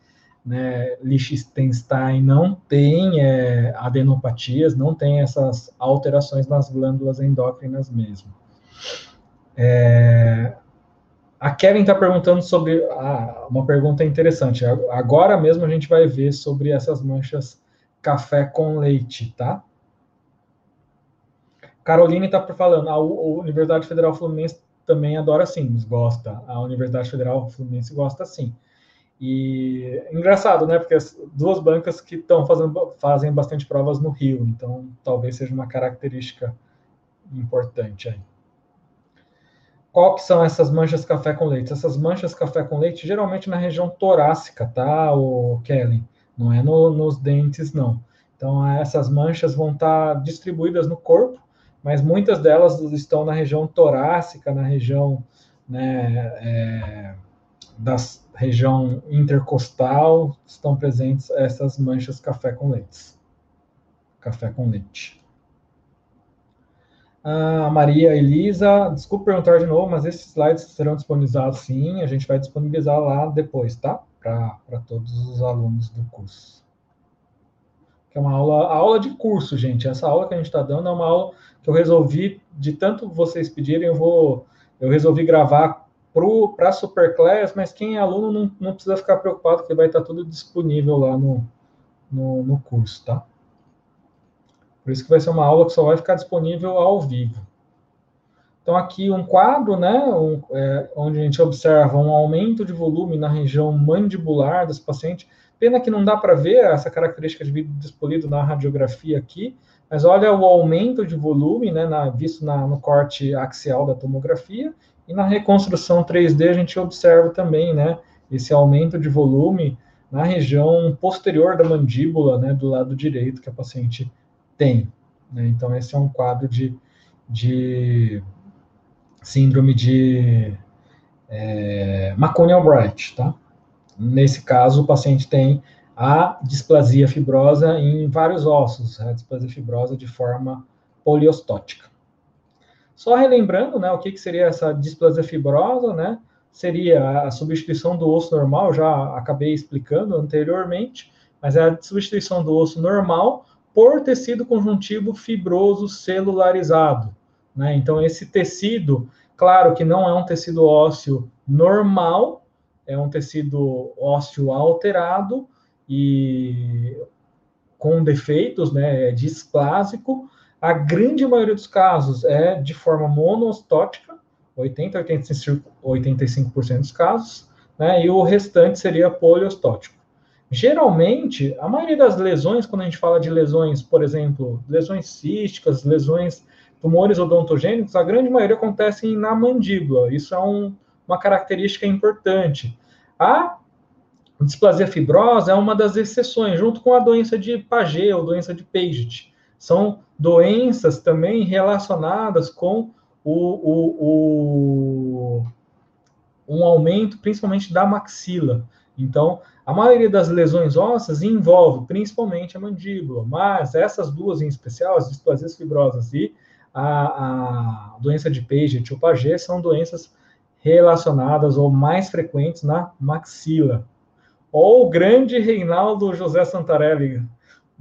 né, Liechtenstein não tem é, adenopatias, não tem essas alterações nas glândulas endócrinas mesmo. É, a Kevin está perguntando sobre ah, uma pergunta interessante. Agora mesmo a gente vai ver sobre essas manchas café com leite, tá? Caroline está falando, a Universidade Federal Fluminense também adora sim, gosta. A Universidade Federal Fluminense gosta sim. E engraçado, né? Porque as duas bancas que estão fazendo fazem bastante provas no Rio, então talvez seja uma característica importante aí. Qual que são essas manchas café com leite? Essas manchas café com leite, geralmente na região torácica, tá, o Kelly? Não é no, nos dentes, não. Então, essas manchas vão estar distribuídas no corpo, mas muitas delas estão na região torácica, na região, né, é, da região intercostal, estão presentes essas manchas café com leite. Café com leite. A Maria Elisa, desculpa perguntar de novo, mas esses slides serão disponibilizados sim, a gente vai disponibilizar lá depois, tá? Para todos os alunos do curso. Que é uma aula, aula de curso, gente. Essa aula que a gente está dando é uma aula que eu resolvi, de tanto vocês pedirem, eu vou, eu resolvi gravar para a Superclass, mas quem é aluno não, não precisa ficar preocupado, porque vai estar tudo disponível lá no, no, no curso, tá? Por isso que vai ser uma aula que só vai ficar disponível ao vivo. Então, aqui um quadro, né, um, é, onde a gente observa um aumento de volume na região mandibular desse paciente. Pena que não dá para ver essa característica de vidro despolido na radiografia aqui, mas olha o aumento de volume, né, na, visto na, no corte axial da tomografia, e na reconstrução 3D a gente observa também, né, esse aumento de volume na região posterior da mandíbula, né, do lado direito que a paciente tem. Né? Então, esse é um quadro de, de síndrome de é, McCone-Albright, tá? Nesse caso, o paciente tem a displasia fibrosa em vários ossos, a displasia fibrosa de forma poliostótica. Só relembrando, né, o que, que seria essa displasia fibrosa, né? Seria a substituição do osso normal, já acabei explicando anteriormente, mas é a substituição do osso normal por tecido conjuntivo fibroso celularizado. Né? Então, esse tecido, claro que não é um tecido ósseo normal, é um tecido ósseo alterado e com defeitos, né, é displásico. A grande maioria dos casos é de forma monostótica, 80 a 85% dos casos, né? E o restante seria poliostótico. Geralmente, a maioria das lesões, quando a gente fala de lesões, por exemplo, lesões císticas, lesões, tumores odontogênicos, a grande maioria acontecem na mandíbula. Isso é um, uma característica importante. A displasia fibrosa é uma das exceções, junto com a doença de Paget ou doença de Paget. São doenças também relacionadas com o, o, o, um aumento, principalmente da maxila. Então, a maioria das lesões ósseas envolve principalmente a mandíbula, mas essas duas em especial, as displasias fibrosas e a, a doença de Paget ou Paget, são doenças relacionadas ou mais frequentes na maxila. Ou o grande Reinaldo José Santarelli,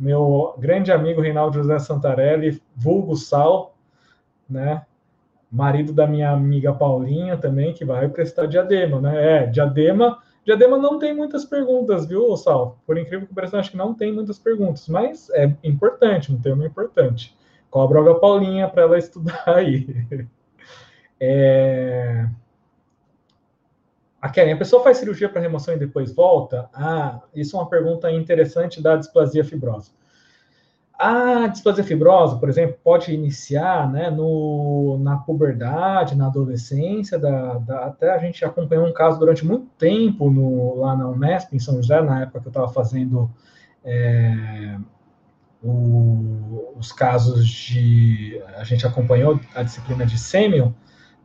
meu grande amigo Reinaldo José Santarelli, vulgo Sal, né? Marido da minha amiga Paulinha também, que vai prestar diadema, né? É, diadema. Diadema não tem muitas perguntas, viu, Sal? Por incrível que pareça, acho que não tem muitas perguntas, mas é importante, um termo importante. Cobra a Paulinha para ela estudar aí. *laughs* É... A Karen, a pessoa faz cirurgia para remoção e depois volta? Ah, isso é uma pergunta interessante da displasia fibrosa. A displasia fibrosa, por exemplo, pode iniciar né, no, na puberdade, na adolescência, da, da, até a gente acompanhou um caso durante muito tempo no, lá na Unesp, em São José, na época que eu estava fazendo é, o, os casos de. A gente acompanhou a disciplina de Semion,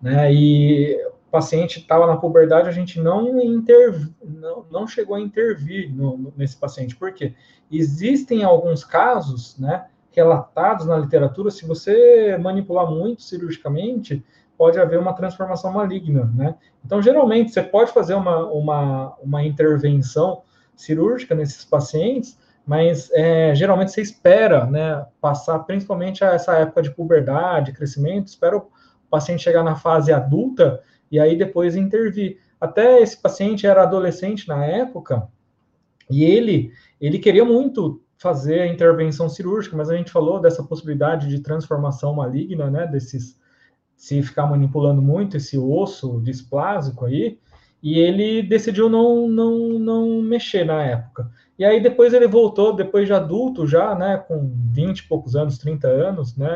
né, e paciente estava na puberdade, a gente não, interv... não, não chegou a intervir no, no, nesse paciente. Por quê? Existem alguns casos, né, relatados na literatura, se você manipular muito cirurgicamente, pode haver uma transformação maligna, né? Então, geralmente, você pode fazer uma, uma, uma intervenção cirúrgica nesses pacientes, mas é, geralmente você espera, né, passar principalmente essa época de puberdade, crescimento, espera o paciente chegar na fase adulta e aí depois intervir. Até esse paciente era adolescente na época e ele ele queria muito fazer a intervenção cirúrgica, mas a gente falou dessa possibilidade de transformação maligna, né, desses se ficar manipulando muito esse osso displásico aí, e ele decidiu não não não mexer na época. E aí depois ele voltou, depois de adulto já, né, com 20 e poucos anos, 30 anos, né,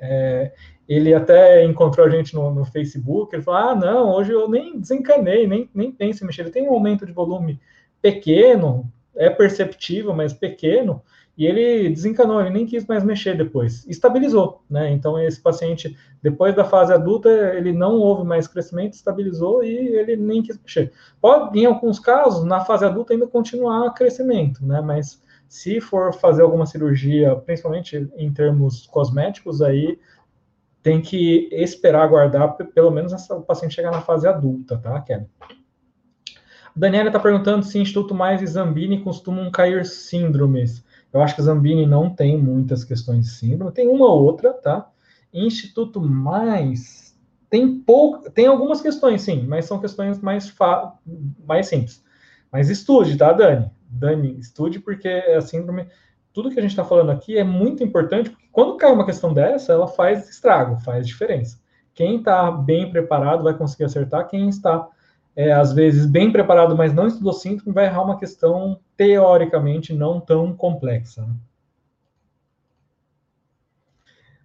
é, ele até encontrou a gente no, no, Facebook, ele falou, ah, não, hoje eu nem desencanei, nem, nem penso em mexer. Ele tem um aumento de volume pequeno, é perceptível, mas pequeno, e ele desencanou, ele nem quis mais mexer depois. Estabilizou, né? Então, esse paciente, depois da fase adulta, ele não houve mais crescimento, estabilizou e ele nem quis mexer. Pode, em alguns casos, na fase adulta, ainda continuar crescimento, né? Mas se for fazer alguma cirurgia, principalmente em termos cosméticos, aí tem que esperar aguardar pelo menos essa, o paciente chegar na fase adulta, tá, Kelly? Daniela está perguntando se Instituto Mais e Zambini costumam cair síndromes. Eu acho que Zambini não tem muitas questões de síndrome, tem uma ou outra, tá? Instituto Mais tem pouco, tem algumas questões, sim, mas são questões mais, mais simples. Mas estude, tá, Dani? Dani, estude porque a síndrome tudo que a gente está falando aqui é muito importante, porque quando cai uma questão dessa, ela faz estrago, faz diferença. Quem está bem preparado vai conseguir acertar, quem está, é, às vezes, bem preparado, mas não estudou síntoma, vai errar uma questão, teoricamente, não tão complexa. Né?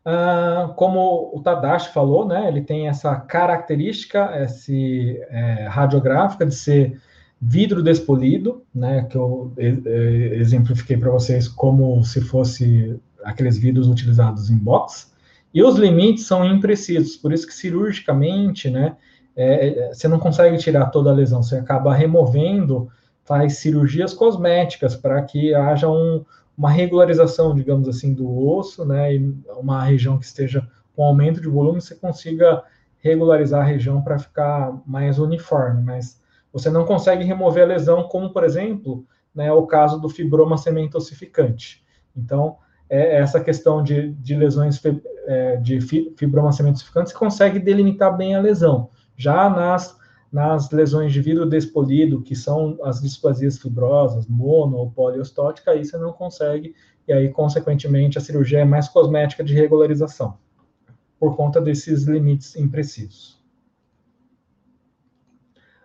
Ah, como o Tadashi falou, né, ele tem essa característica esse, é, radiográfica de ser vidro despolido, né, que eu exemplifiquei para vocês como se fosse aqueles vidros utilizados em box, e os limites são imprecisos, por isso que cirurgicamente, né, é, é, você não consegue tirar toda a lesão, você acaba removendo, faz cirurgias cosméticas para que haja um, uma regularização, digamos assim, do osso, né, e uma região que esteja com aumento de volume, você consiga regularizar a região para ficar mais uniforme, mas você não consegue remover a lesão, como, por exemplo, né, o caso do fibroma sementocificante. Então, é essa questão de, de lesões é, de fibroma sementocificante, você consegue delimitar bem a lesão. Já nas, nas lesões de vidro despolido, que são as displasias fibrosas, mono ou poliostótica, aí você não consegue, e aí, consequentemente, a cirurgia é mais cosmética de regularização, por conta desses limites imprecisos.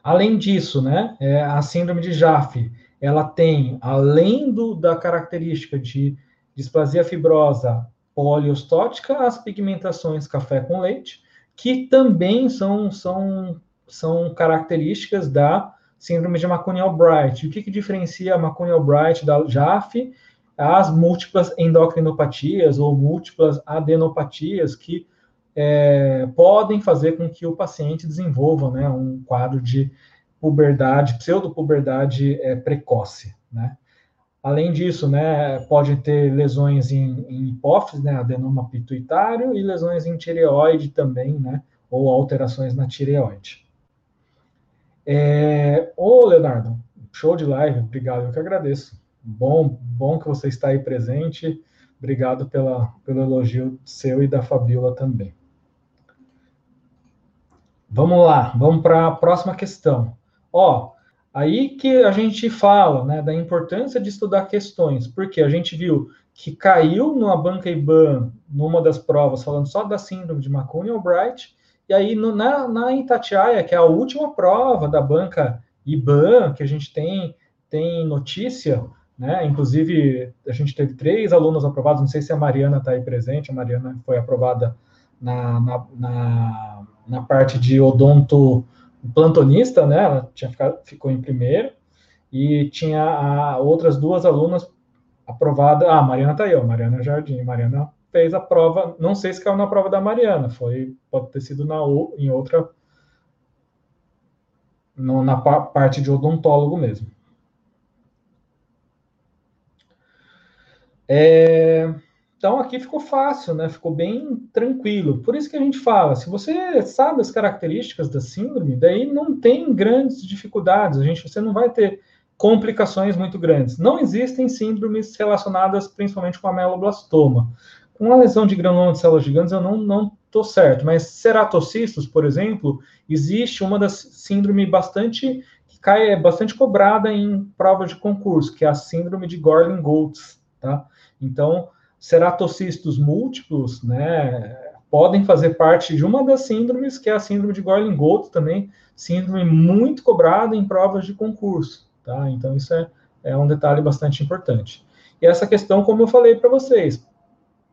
Além disso, né, é, a síndrome de Jaffe, ela tem, além do, da característica de displasia fibrosa poliostótica, as pigmentações café com leite, que também são, são, são características da síndrome de McCune-Albright. O que, que diferencia a McCune-Albright da JAF? As múltiplas endocrinopatias ou múltiplas adenopatias que é, podem fazer com que o paciente desenvolva né, um quadro de puberdade, pseudopuberdade é, precoce, né? Além disso, né, pode ter lesões em, em hipófise, né, adenoma pituitário, e lesões em tireoide também, né, ou alterações na tireoide. É, ô, Leonardo, show de live, obrigado, eu que agradeço. Bom, bom que você está aí presente, obrigado pela, pelo elogio seu e da Fabiola também. Vamos lá, vamos para a próxima questão. Ó, aí que a gente fala né, da importância de estudar questões, porque a gente viu que caiu numa banca IBAN, numa das provas, falando só da síndrome de McCune-Albright, e aí no, na, na Itatiaia, que é a última prova da banca IBAN, que a gente tem, tem notícia, né? Inclusive, a gente teve três alunos aprovados, não sei se a Mariana está aí presente, a Mariana foi aprovada na, na, na na parte de odonto plantonista, né? Ela tinha ficado, ficou em primeiro e tinha a, outras duas alunas aprovadas. Ah, a Mariana tá aí, ó, Mariana Jardim. Mariana fez a prova, não sei se caiu na prova da Mariana, foi pode ter sido na em outra no, na parte de odontólogo mesmo. É, então aqui ficou fácil, né? Ficou bem tranquilo. Por isso que a gente fala, se você sabe as características da síndrome, daí não tem grandes dificuldades. A gente, você não vai ter complicações muito grandes. Não existem síndromes relacionadas principalmente com a meloblastoma. Com a lesão de granuloma de células gigantes, eu não não tô certo, mas ceratocistos, por exemplo, existe uma das síndrome bastante que cai é bastante cobrada em provas de concurso, que é a síndrome de Gorlin-Goltz, tá? Então, ceratocistos múltiplos, né, podem fazer parte de uma das síndromes, que é a síndrome de Gorlin-Goltz também, síndrome muito cobrada em provas de concurso, tá? Então, isso é, é um detalhe bastante importante. E essa questão, como eu falei para vocês,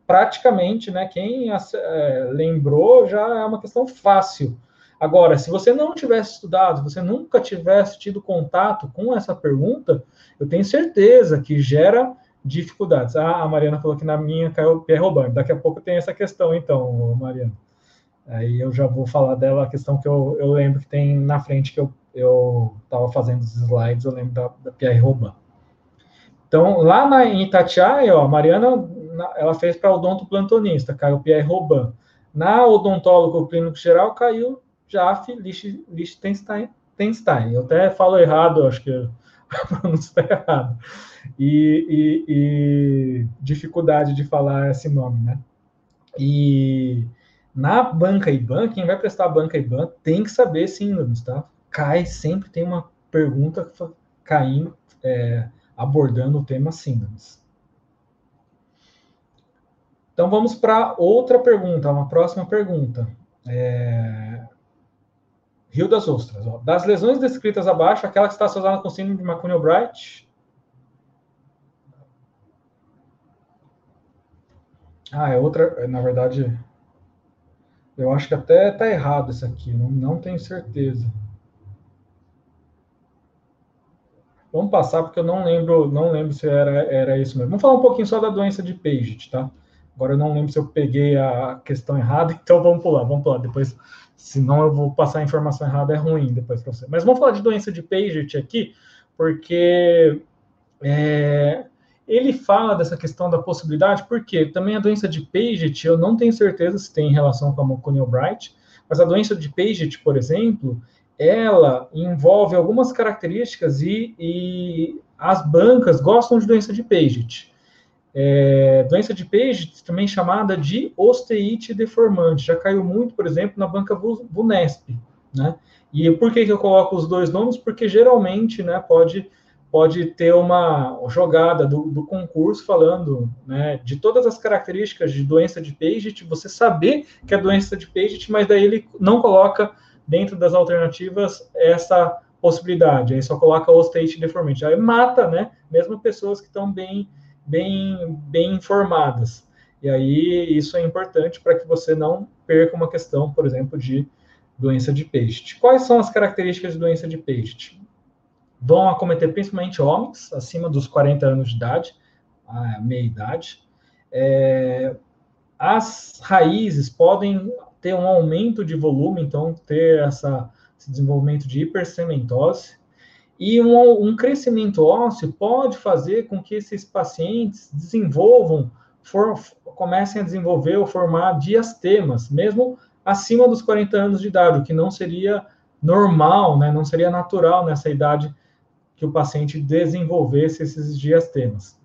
praticamente, né, quem é, lembrou já é uma questão fácil. Agora, se você não tivesse estudado, você nunca tivesse tido contato com essa pergunta, eu tenho certeza que gera dificuldades. Ah, a Mariana falou que na minha caiu roubando. Daqui a pouco tem essa questão, então, Mariana. Aí eu já vou falar dela, a questão que eu, eu lembro que tem na frente que eu eu estava fazendo os slides, eu lembro da, da Pierre Robin. Então, lá na, em Itatiaia, a Mariana ela fez para odonto plantonista, caiu Pierre Robin. Na odontólogo clínico geral, caiu Jaffe Lichtenstein. Eu até falo errado, acho que pronúncia está errada e, e, e dificuldade de falar esse nome, né? E na banca IBAN, quem vai prestar banca IBAN tem que saber síndromes, tá? Cai, sempre tem uma pergunta caindo, é, abordando o tema síndromes. Então vamos para outra pergunta, uma próxima pergunta. É... Rio das Ostras. Ó. Das lesões descritas abaixo, aquela que está associada com síndrome de McCune-Albright Ah, é outra. Na verdade, eu acho que até tá errado isso aqui, não, não tenho certeza. Vamos passar porque eu não lembro, não lembro se era, era isso mesmo. Vamos falar um pouquinho só da doença de Paget, tá? Agora eu não lembro se eu peguei a questão errada, *laughs* então vamos pular, vamos pular. Depois, senão eu vou passar a informação errada, é ruim depois para você. Mas vamos falar de doença de Paget aqui, porque é, ele fala dessa questão da possibilidade, porque também a doença de Paget, eu não tenho certeza se tem relação com a McCune-Albright, mas a doença de Paget, por exemplo, ela envolve algumas características e, e as bancas gostam de doença de Paget. É, doença de Paget, também chamada de osteite deformante, já caiu muito, por exemplo, na banca VUNESP, né? E por que, que eu coloco os dois nomes? Porque geralmente, né, pode pode ter uma jogada do, do, concurso falando né, de todas as características de doença de Paget, você saber que é doença de Paget, mas daí ele não coloca dentro das alternativas, essa possibilidade. Aí só coloca o state deformity. Aí mata, né? Mesmo pessoas que estão bem, bem, bem informadas. E aí isso é importante para que você não perca uma questão, por exemplo, de doença de Paget. Quais são as características de doença de Paget? Vão acometer principalmente homens acima dos 40 anos de idade, a meia idade. É, as raízes podem ter um aumento de volume, então ter essa, esse desenvolvimento de hipercementose. E um, um crescimento ósseo pode fazer com que esses pacientes desenvolvam, for, comecem a desenvolver ou formar diastemas, mesmo acima dos 40 anos de idade, o que não seria normal, né, não seria natural nessa idade que o paciente desenvolvesse esses diastemas.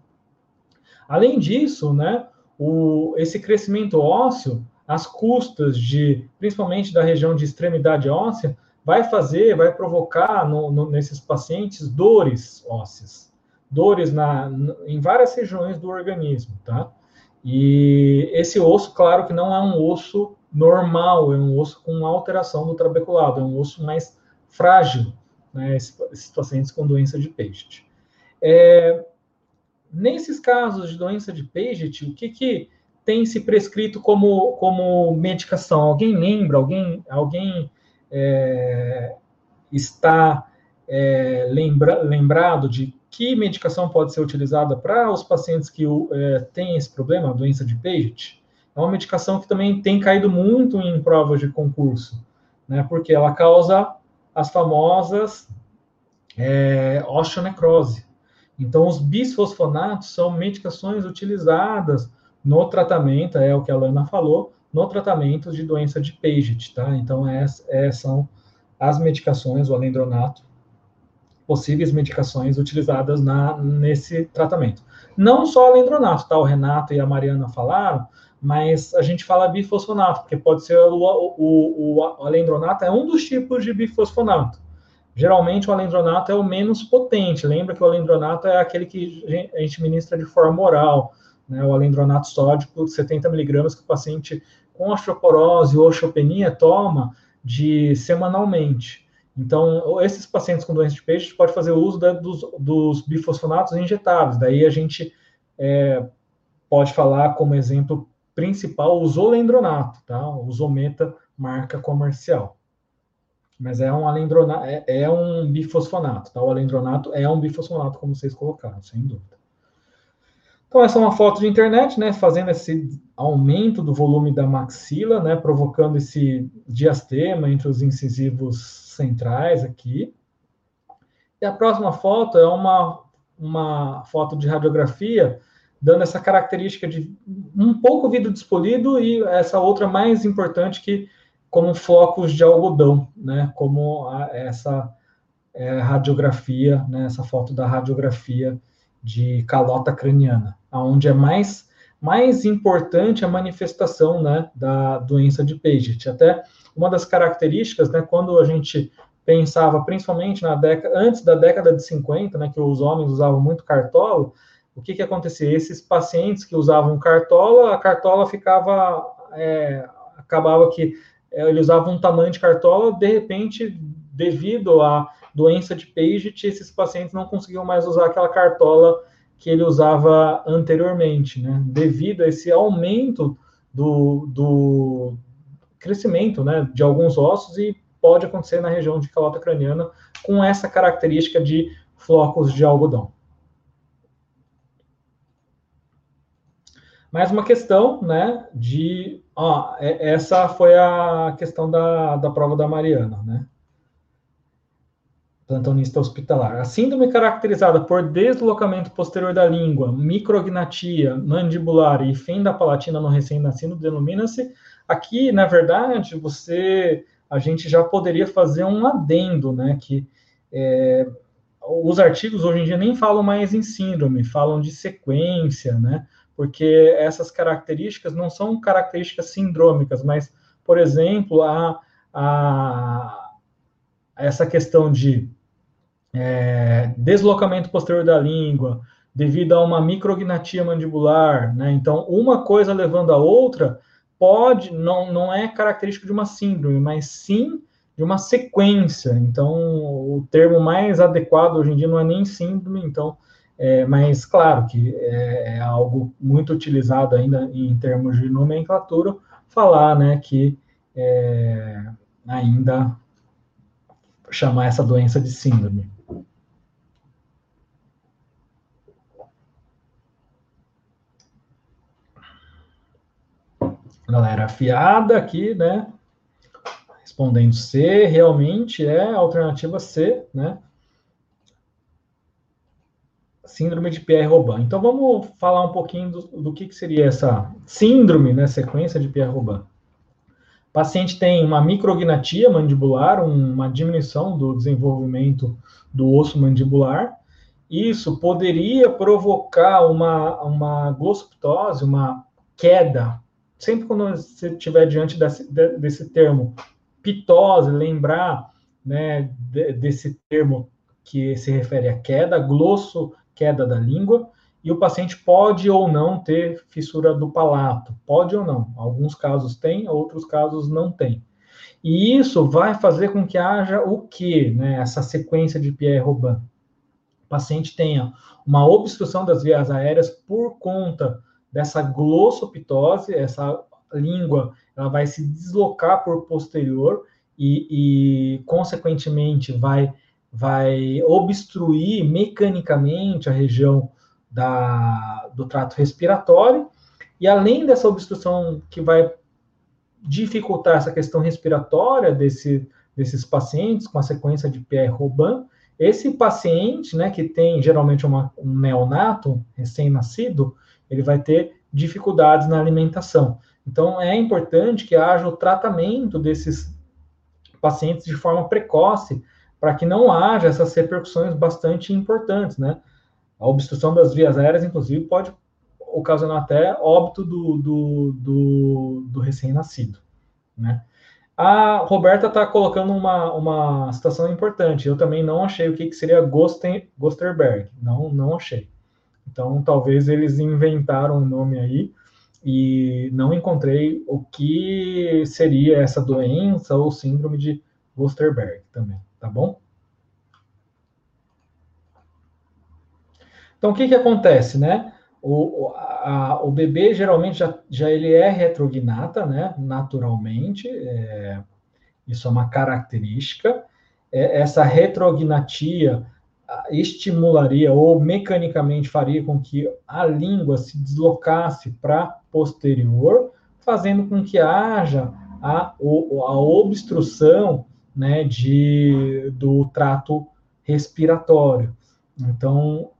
Além disso, né, o, esse crescimento ósseo, as custas de, principalmente da região de extremidade óssea, vai fazer, vai provocar no, no, nesses pacientes dores ósseas, dores na, em várias regiões do organismo, tá? E esse osso, claro que não é um osso normal, é um osso com alteração do trabeculado, é um osso mais frágil, né, esses pacientes com doença de Paget. É, nesses casos de doença de Paget, o que, que tem se prescrito como, como medicação? Alguém lembra? Alguém, alguém é, está é, lembra, lembrado de que medicação pode ser utilizada para os pacientes que é, têm esse problema, a doença de Paget? É uma medicação que também tem caído muito em provas de concurso, né? Porque ela causa as famosas é, osteonecrose. Então, os bisfosfonatos são medicações utilizadas no tratamento, é o que a Lana falou, no tratamento de doença de Paget, tá? Então, é, é, são as medicações, o alendronato, possíveis medicações utilizadas na, nesse tratamento. Não só o alendronato, tá? O Renato e a Mariana falaram, mas a gente fala bifosfonato, porque pode ser o, o, o, alendronato é um dos tipos de bifosfonato. Geralmente o alendronato é o menos potente. Lembra que o alendronato é aquele que a gente ministra de forma oral, né? O alendronato sódico, 70 miligramas, que o paciente com osteoporose ou osteopenia toma de semanalmente. Então, esses pacientes com doença de peixe, a gente pode fazer uso da, dos, dos, bifosfonatos injetáveis. Daí a gente é, pode falar como exemplo principal o zolendronato, tá? O zometa marca comercial. Mas é um alendronato, é, é, um bifosfonato, tá? O alendronato é um bifosfonato, como vocês colocaram, sem dúvida. Então, essa é uma foto de internet, né? Fazendo esse aumento do volume da maxila, né? Provocando esse diastema entre os incisivos centrais aqui. E a próxima foto é uma, uma foto de radiografia dando essa característica de um pouco vidro despolido e essa outra mais importante que como flocos de algodão, né? Como a, essa é, radiografia, né? Essa foto da radiografia de calota craniana, aonde é mais mais importante a manifestação, né, da doença de Paget. Até uma das características, né, quando a gente pensava, principalmente na década antes da década de 50, né, que os homens usavam muito cartolo, o que que acontecia? Esses pacientes que usavam cartola, a cartola ficava, é, acabava que é, ele usava um tamanho de cartola, de repente, devido à doença de Paget, esses pacientes não conseguiam mais usar aquela cartola que ele usava anteriormente, né? Devido a esse aumento do, do crescimento, né, de alguns ossos e pode acontecer na região de calota craniana com essa característica de flocos de algodão. Mais uma questão, né, de... Ó, é, essa foi a questão da, da prova da Mariana, né? Plantonista hospitalar. A síndrome caracterizada por deslocamento posterior da língua, micrognatia mandibular e fenda palatina no recém-nascido denomina-se. Aqui, na verdade, você, a gente já poderia fazer um adendo, né, que é, os artigos hoje em dia nem falam mais em síndrome, falam de sequência, né? porque essas características não são características sindrômicas, mas, por exemplo, a, a essa questão de é, deslocamento posterior da língua, devido a uma micrognatia mandibular, né? Então, uma coisa levando a outra pode, não, não é característico de uma síndrome, mas sim de uma sequência. Então, o termo mais adequado hoje em dia não é nem síndrome, então, é, mas claro que é, é, algo muito utilizado ainda em termos de nomenclatura, falar né, que é, ainda chamar essa doença de síndrome. Galera afiada aqui, né? Respondendo C, realmente é a alternativa C, né? Síndrome de Pierre-Robin. Então vamos falar um pouquinho do, do que, que, seria essa síndrome, né? Sequência de Pierre-Robin. O paciente tem uma micrognatia mandibular, uma diminuição do desenvolvimento do osso mandibular. Isso poderia provocar uma, uma glossoptose, uma queda sempre quando você estiver diante desse, desse termo pitose, lembrar né, desse termo que se refere à queda, glosso, queda da língua, e o paciente pode ou não ter fissura do palato, pode ou não. Alguns casos tem, outros casos não tem. E isso vai fazer com que haja o quê? Né, essa sequência de Pierre-Robin. O paciente tenha uma obstrução das vias aéreas por conta dessa glossopitose, essa língua ela vai se deslocar por posterior e, e consequentemente, vai, vai obstruir mecanicamente a região da, do trato respiratório. E além dessa obstrução que vai dificultar essa questão respiratória desse, desses pacientes com a sequência de Pierre-Robin, esse paciente, né, que tem geralmente uma, um neonato recém-nascido, ele vai ter dificuldades na alimentação. Então, é importante que haja o tratamento desses pacientes de forma precoce, para que não haja essas repercussões bastante importantes, né? A obstrução das vias aéreas, inclusive, pode ocasionar até óbito do, do, do, do recém-nascido, né? A Roberta está colocando uma, uma situação importante. Eu também não achei o que, que seria Gosten, Gosterberg. Não, não achei. Então, talvez eles inventaram um nome aí e não encontrei o que seria essa doença ou síndrome de Wusterberg também, tá bom? Então, o que, que acontece, né? O, a, o bebê geralmente já, já ele é retrognata, né? Naturalmente, é, isso é uma característica. É, essa retrognatia estimularia ou mecanicamente faria com que a língua se deslocasse para posterior, fazendo com que haja a, a obstrução né, de, do trato respiratório. Então,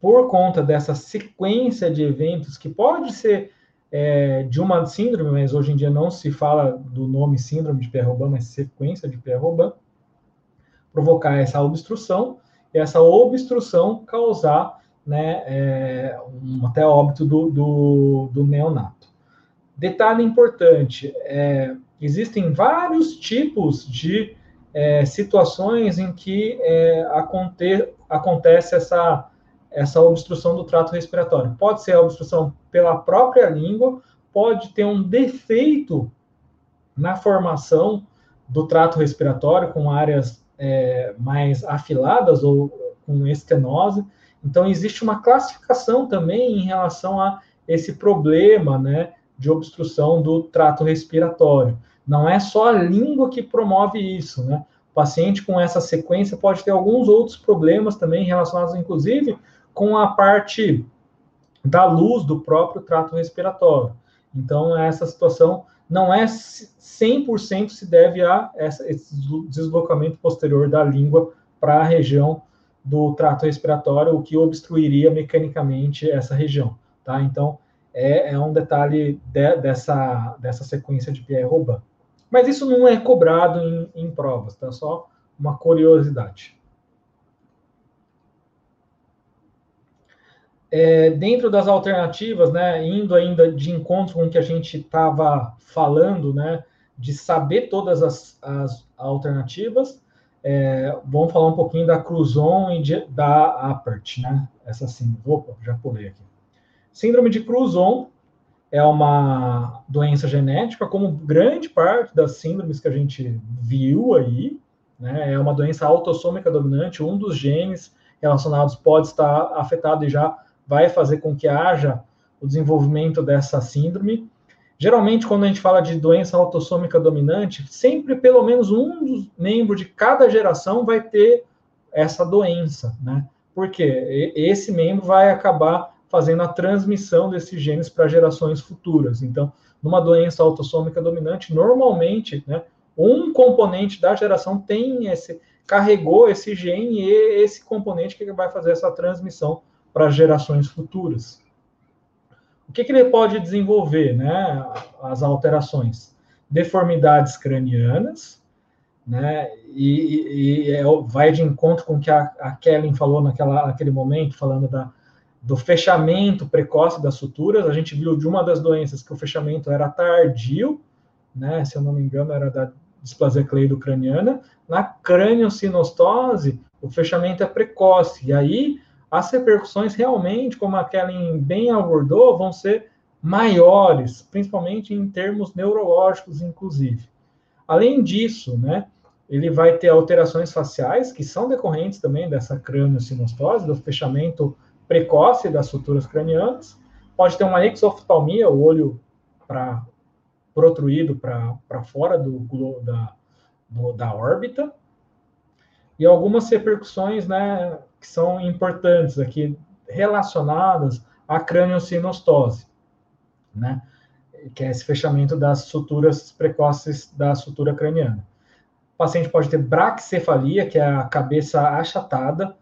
por conta dessa sequência de eventos, que pode ser é, de uma síndrome, mas hoje em dia não se fala do nome síndrome de Pierre-Robin, mas sequência de Pierre-Robin, provocar essa obstrução, essa obstrução causar né, é, um, até óbito do, do, do, neonato. Detalhe importante: é, existem vários tipos de é, situações em que é, aconte, acontece essa, essa obstrução do trato respiratório. Pode ser a obstrução pela própria língua, pode ter um defeito na formação do trato respiratório, com áreas é, mais afiladas ou com estenose. Então, existe uma classificação também em relação a esse problema né, de obstrução do trato respiratório. Não é só a língua que promove isso, né? O paciente com essa sequência pode ter alguns outros problemas também relacionados, inclusive, com a parte da luz do próprio trato respiratório. Então, essa situação não é 100% se deve a essa, esse deslocamento posterior da língua para a região do trato respiratório, o que obstruiria mecanicamente essa região, tá? Então, é, é um detalhe de, dessa, dessa sequência de Pierre-Robin. Mas isso não é cobrado em, em provas, tá? Só uma curiosidade. É, dentro das alternativas, né, indo ainda de encontro com o que a gente estava falando, né, de saber todas as, as alternativas, é, vamos falar um pouquinho da Cruzon e de, da Apert, né, essa sim, opa, já pulei aqui. Síndrome de Cruzon é uma doença genética, como grande parte das síndromes que a gente viu aí, né? É uma doença autossômica dominante, um dos genes relacionados pode estar afetado e já vai fazer com que haja o desenvolvimento dessa síndrome. Geralmente, quando a gente fala de doença autossômica dominante, sempre pelo menos um dos membros de cada geração vai ter essa doença, né? Porque esse membro vai acabar fazendo a transmissão desses genes para gerações futuras. Então, numa doença autossômica dominante, normalmente, né, um componente da geração tem esse carregou esse gene e esse componente que vai fazer essa transmissão para gerações futuras. O que, que ele pode desenvolver, né? As alterações, deformidades cranianas, né? E, e, e é, vai de encontro com o que a, a Kellen falou naquela, naquele momento, falando da, do fechamento precoce das suturas. A gente viu de uma das doenças que o fechamento era tardio, né? Se eu não me engano, era da displasia cleido-craniana. Na crânio-sinostose, o fechamento é precoce. E aí, as repercussões realmente, como a Kellen bem abordou, vão ser maiores, principalmente em termos neurológicos, inclusive. Além disso, né, ele vai ter alterações faciais, que são decorrentes também dessa crânio-sinostose, do fechamento precoce das suturas cranianas. Pode ter uma exoftalmia, o olho para protruído para fora do, da, do, da órbita. E algumas repercussões né, que são importantes aqui, relacionadas à crâniosinostose, né, que é esse fechamento das suturas precoces da sutura craniana. O paciente pode ter braquicefalia, que é a cabeça achatada.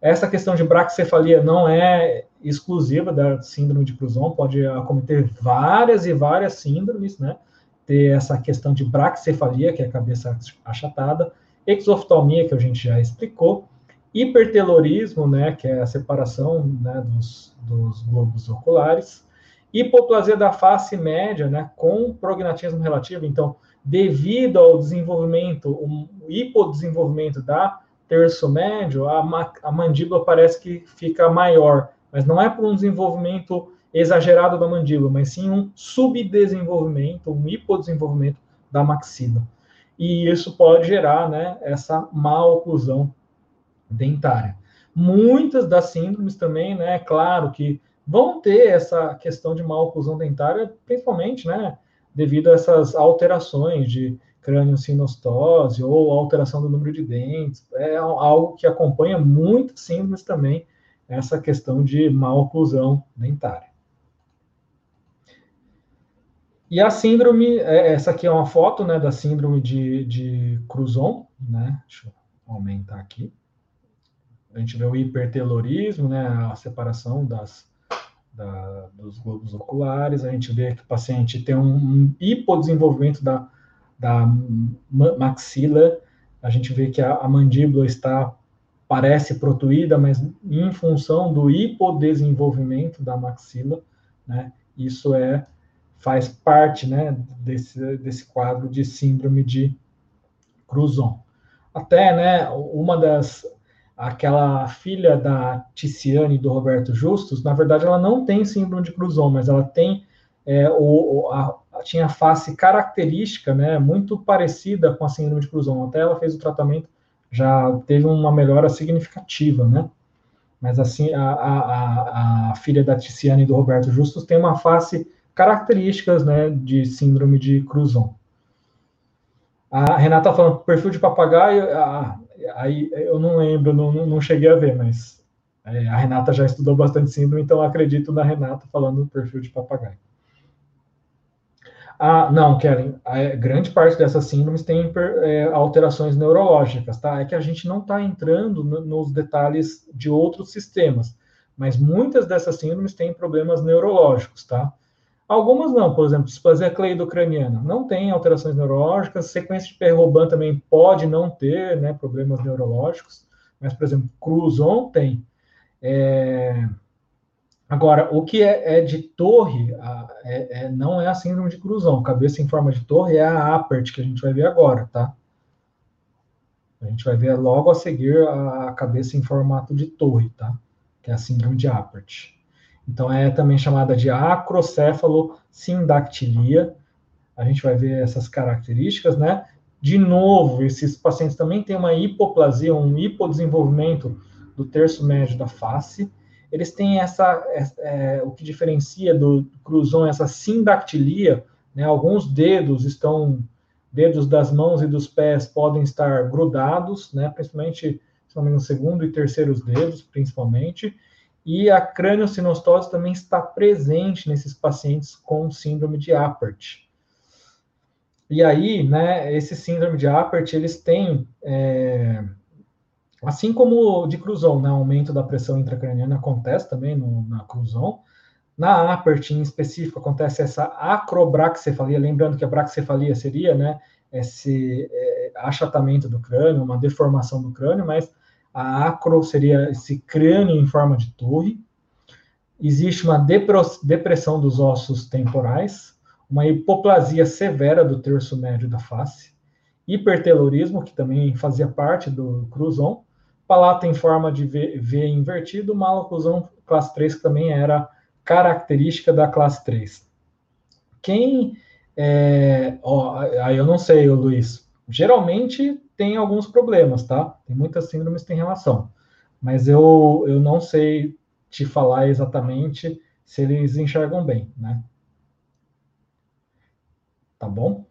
Essa questão de braquicefalia não é exclusiva da síndrome de Cruzon, pode acometer várias e várias síndromes, né? Ter essa questão de braquicefalia, que é a cabeça achatada, exoftalmia, que a gente já explicou, hipertelorismo, né, que é a separação né, dos, dos globos oculares, hipoplasia da face média, né, com prognatismo relativo, então, devido ao desenvolvimento, o hipodesenvolvimento da terço médio, a, a mandíbula parece que fica maior, mas não é por um desenvolvimento exagerado da mandíbula, mas sim um subdesenvolvimento, um hipodesenvolvimento da maxila. E isso pode gerar né, essa má oclusão dentária. Muitas das síndromes também, né, é claro que vão ter essa questão de má oclusão dentária, principalmente, né, devido a essas alterações de crânio-sinostose ou alteração do número de dentes. É algo que acompanha muitas síndromes também, essa questão de má oclusão dentária. E a síndrome, é, essa aqui é uma foto né, da síndrome de, de Cruzon, né? Deixa eu aumentar aqui. A gente vê o hipertelorismo, né, a separação das, da, dos globos oculares. A gente vê que o paciente tem um, um hipodesenvolvimento da, da maxila. A gente vê que a, a mandíbula está parece protuída, mas em função do hipodesenvolvimento da maxila, né, isso é faz parte, né, desse, desse quadro de síndrome de Cruzon. Até, né, uma das aquela filha da Ticiane e do Roberto Justus, na verdade ela não tem síndrome de Cruzon, mas ela tem é, o, a, tinha a face característica, né, muito parecida com a síndrome de Cruzon. Até ela fez o tratamento já teve uma melhora significativa, né? Mas assim, a, a, a filha da Ticiane e do Roberto Justus tem uma face características, né, de síndrome de Cruzon. A Renata tá falando perfil de papagaio, ah, aí eu não lembro, não, não cheguei a ver, mas é, a Renata já estudou bastante síndrome, então acredito na Renata falando do perfil de papagaio. Ah, não, Kellen, a grande parte dessas síndromes tem é, alterações neurológicas, tá? É que a gente não está entrando no, nos detalhes de outros sistemas, mas muitas dessas síndromes têm problemas neurológicos, tá? Algumas não, por exemplo, displasia cleidocraniana não tem alterações neurológicas, sequência de Perroban também pode não ter né, problemas neurológicos, mas, por exemplo, Cruzon tem. É... Agora, o que é, é de torre é, é, não é a síndrome de Cruzon. Cabeça em forma de torre é a APERT, que a gente vai ver agora, tá? A gente vai ver logo a seguir a cabeça em formato de torre, tá? Que é a síndrome de APERT. Então, é também chamada de acrocéfalo-sindactilia. A gente vai ver essas características, né? De novo, esses pacientes também têm uma hipoplasia, um hipodesenvolvimento do terço médio da face. Eles têm essa, é, é, o que diferencia do cruzon, essa sindactilia, né? Alguns dedos estão, dedos das mãos e dos pés podem estar grudados, né? Principalmente, se não me engano, segundo e terceiros dedos, principalmente. E a crâniosinostose também está presente nesses pacientes com síndrome de Apert. E aí, né, esse síndrome de Apert, eles têm, é, assim como de Cruzon, né, aumento da pressão intracraniana acontece também no, na Cruzon, na Apert em específico acontece essa acrobraxcefalia, lembrando que a braxcefalia seria, né, esse é, achatamento do crânio, uma deformação do crânio, mas a acro seria esse crânio em forma de torre. Existe uma depressão dos ossos temporais, uma hipoplasia severa do terço médio da face, hipertelorismo, que também fazia parte do cruzon, palato em forma de v, v invertido, maloclusão classe 3, que também era característica da classe 3. Quem. É, ó, aí eu não sei, Luiz. Geralmente tem alguns problemas, tá? Tem muitas síndromes que têm relação. Mas eu, eu não sei te falar exatamente se eles enxergam bem, né? Tá bom?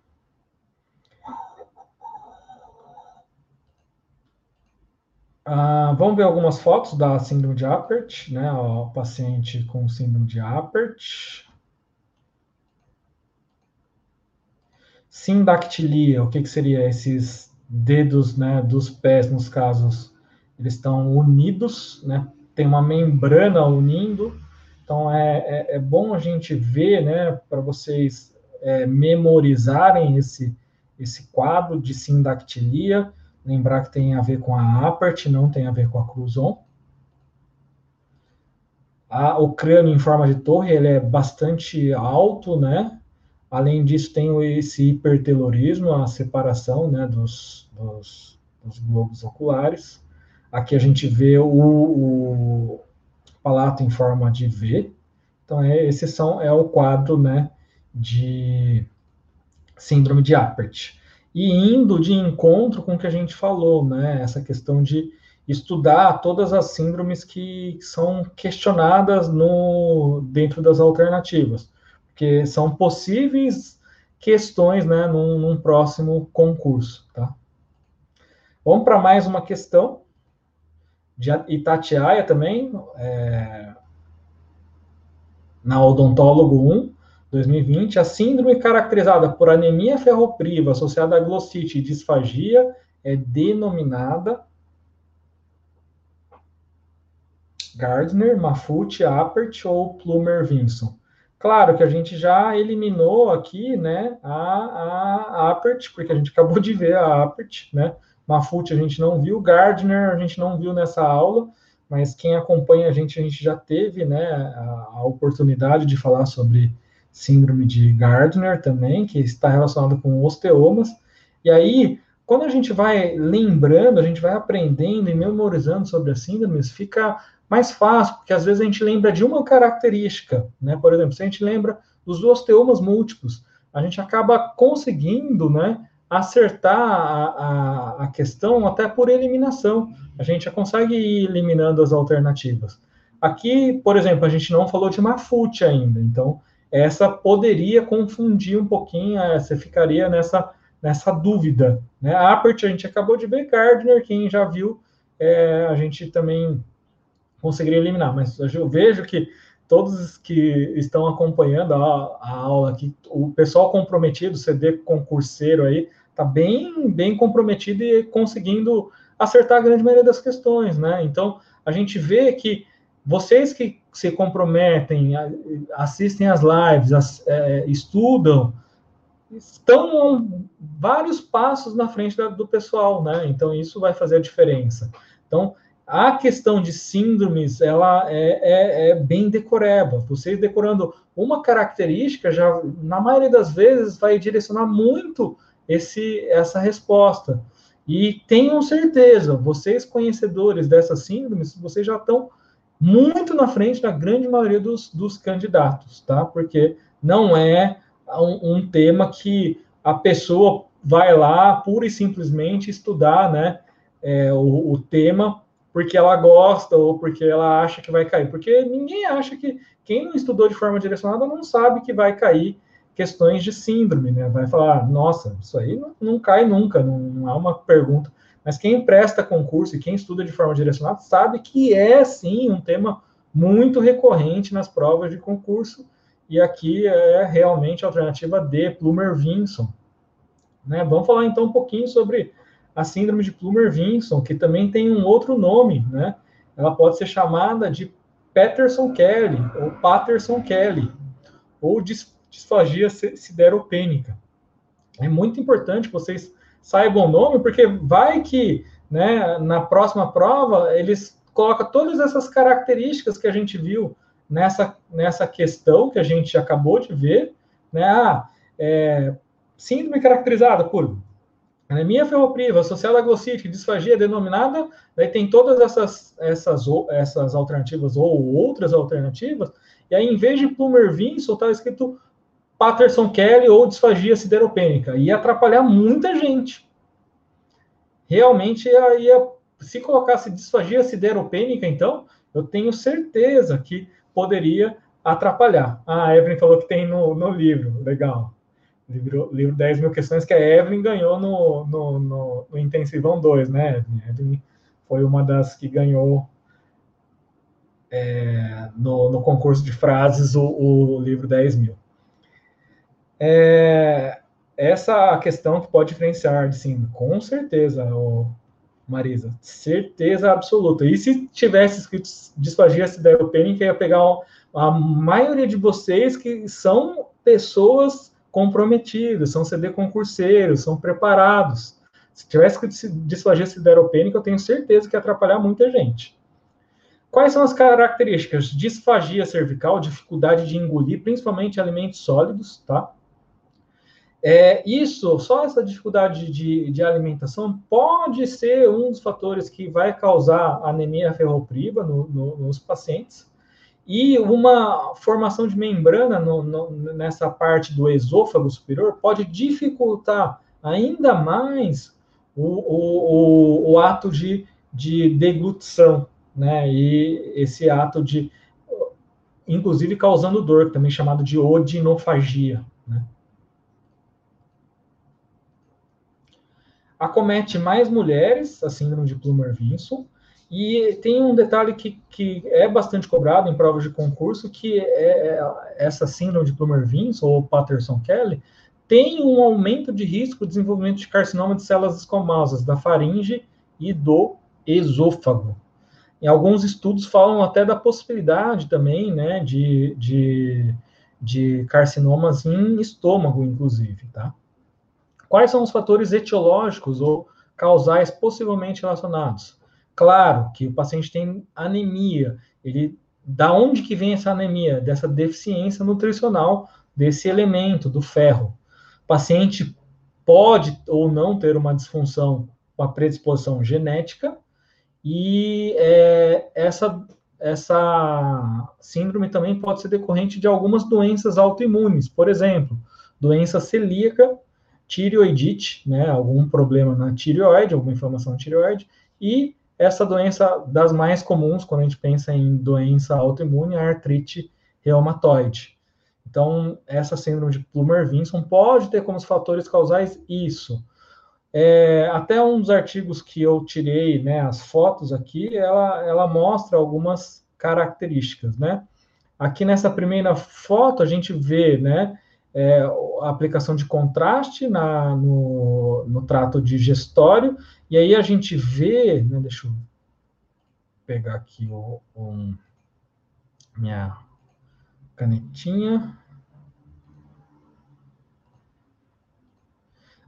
Ah, vamos ver algumas fotos da síndrome de Apert, né? O paciente com síndrome de Apert. Sindactilia, o que, que seria esses dedos né, dos pés, nos casos, eles estão unidos, né? Tem uma membrana unindo. Então é, é, é bom a gente ver, né, para vocês é, memorizarem esse, esse quadro de sindactilia. Lembrar que tem a ver com a apert, não tem a ver com a cruzon. A, o crânio em forma de torre ele é bastante alto, né? Além disso, tem esse hipertelorismo, a separação né, dos, dos, dos globos oculares. Aqui a gente vê o, o, palato em forma de V. Então, é, esse são, é o quadro né, de síndrome de Apert. E indo de encontro com o que a gente falou, né, essa questão de estudar todas as síndromes que são questionadas no, dentro das alternativas porque são possíveis questões né, num, num próximo concurso. Tá? Vamos para mais uma questão de Itatiaia também, é, na Odontólogo 1, 2020, a síndrome caracterizada por anemia ferropriva associada a glossite e disfagia é denominada Gardner, Maffucci, Apert ou Plumer-Vinson. Claro que a gente já eliminou aqui, né, a, a Apert, porque a gente acabou de ver a Apert, né? Mafut a gente não viu, Gardner a gente não viu nessa aula, mas quem acompanha a gente, a gente já teve, né, a, a oportunidade de falar sobre síndrome de Gardner também, que está relacionado com osteomas. E aí, quando a gente vai lembrando, a gente vai aprendendo e memorizando sobre as síndromes, fica mais fácil, porque às vezes a gente lembra de uma característica, né? Por exemplo, se a gente lembra dos osteomas múltiplos, a gente acaba conseguindo, né, acertar a, a, a questão até por eliminação. A gente já consegue ir eliminando as alternativas. Aqui, por exemplo, a gente não falou de Mafute ainda, então essa poderia confundir um pouquinho, é, você ficaria nessa, nessa dúvida. Né? A Apert a gente acabou de ver, Gardner, quem já viu, é, a gente também conseguiria eliminar, mas eu vejo que todos que estão acompanhando a, a aula aqui, o pessoal comprometido, CD concurseiro aí, está bem, bem comprometido e conseguindo acertar a grande maioria das questões, né? Então, a gente vê que vocês que se comprometem, assistem as lives, as, é, estudam, estão vários passos na frente da, do pessoal, né? Então, isso vai fazer a diferença. Então, a questão de síndromes, ela é, é, é, bem decoreba. Vocês decorando uma característica, já na maioria das vezes vai direcionar muito esse, essa resposta. E tenham certeza, vocês conhecedores dessas síndromes, vocês já estão muito na frente da grande maioria dos, dos candidatos, tá? Porque não é um, um, tema que a pessoa vai lá pura e simplesmente estudar, né? É, o, o, tema porque ela gosta ou porque ela acha que vai cair. Porque ninguém acha que quem não estudou de forma direcionada não sabe que vai cair questões de síndrome, né? Vai falar, nossa, isso aí não, não cai nunca, não, não há uma pergunta. Mas quem presta concurso e quem estuda de forma direcionada sabe que é sim um tema muito recorrente nas provas de concurso. E aqui é realmente a alternativa D, Plumer-Vinson. Né? Vamos falar então um pouquinho sobre a síndrome de Plumer-Vinson, que também tem um outro nome, né? Ela pode ser chamada de Patterson-Kelly ou Patterson-Kelly ou disfagia sideropênica. É muito importante que vocês saibam o nome, porque vai que né, na próxima prova eles colocam todas essas características que a gente viu nessa, nessa questão que a gente acabou de ver, né? Ah, é, síndrome caracterizada por anemia ferropriva associada a glossite, disfagia denominada, daí tem todas essas, essas, essas alternativas ou outras alternativas, e aí em vez de Plumer-Vinson está escrito Patterson Kelly ou disfagia sideropênica. Ia atrapalhar muita gente. Realmente ia, se colocasse disfagia sideropênica, então, eu tenho certeza que poderia atrapalhar. Ah, a Evelyn falou que tem no, no livro. Legal. Livro, livro 10 mil questões que a Evelyn ganhou no, no, no, no Intensivão 2, né, Evelyn? Foi uma das que ganhou é, no, no concurso de frases o, o livro 10 mil é, essa questão que pode diferenciar sim, com certeza, oh, Marisa, certeza absoluta. E se tivesse escrito disfagia sideropênica, ia pegar a maioria de vocês que são pessoas comprometidas, são CD concurseiros, são preparados. Se tivesse escrito disfagia sideropênica, eu tenho certeza que ia atrapalhar muita gente. Quais são as características? Disfagia cervical, dificuldade de engolir, principalmente alimentos sólidos, tá? É, isso, só essa dificuldade de, de, alimentação pode ser um dos fatores que vai causar anemia ferropriva no, no, nos pacientes. E uma formação de membrana no, nessa parte do esôfago superior pode dificultar ainda mais o, o, o, o ato de, de deglutição, né? E esse ato de, inclusive causando dor, também chamado de odinofagia, né? acomete mais mulheres, a síndrome de Plummer-Vinson, e tem um detalhe que, que é bastante cobrado em provas de concurso, que é, é essa síndrome de Plummer-Vinson, ou Patterson-Kelly, tem um aumento de risco de desenvolvimento de carcinoma de células escamosas da faringe e do esôfago. Em alguns estudos falam até da possibilidade também, né, de, de, de carcinomas em estômago, inclusive, tá? Quais são os fatores etiológicos ou causais possivelmente relacionados? Claro que o paciente tem anemia. Ele, da onde que vem essa anemia? Dessa deficiência nutricional desse elemento do ferro. O paciente pode ou não ter uma disfunção com a predisposição genética e é, essa essa síndrome também pode ser decorrente de algumas doenças autoimunes, por exemplo, doença celíaca tireoidite, né, algum problema na tireoide, alguma inflamação na tireoide, e essa doença das mais comuns quando a gente pensa em doença autoimune, a artrite reumatoide. Então, essa síndrome de Plummer-Vinson pode ter como fatores causais isso. É, até um dos artigos que eu tirei, né, as fotos aqui, ela, ela mostra algumas características, né? Aqui nessa primeira foto a gente vê, né, é, a aplicação de contraste na, no, no trato digestório, e aí a gente vê, né, deixa eu pegar aqui o, um, minha canetinha.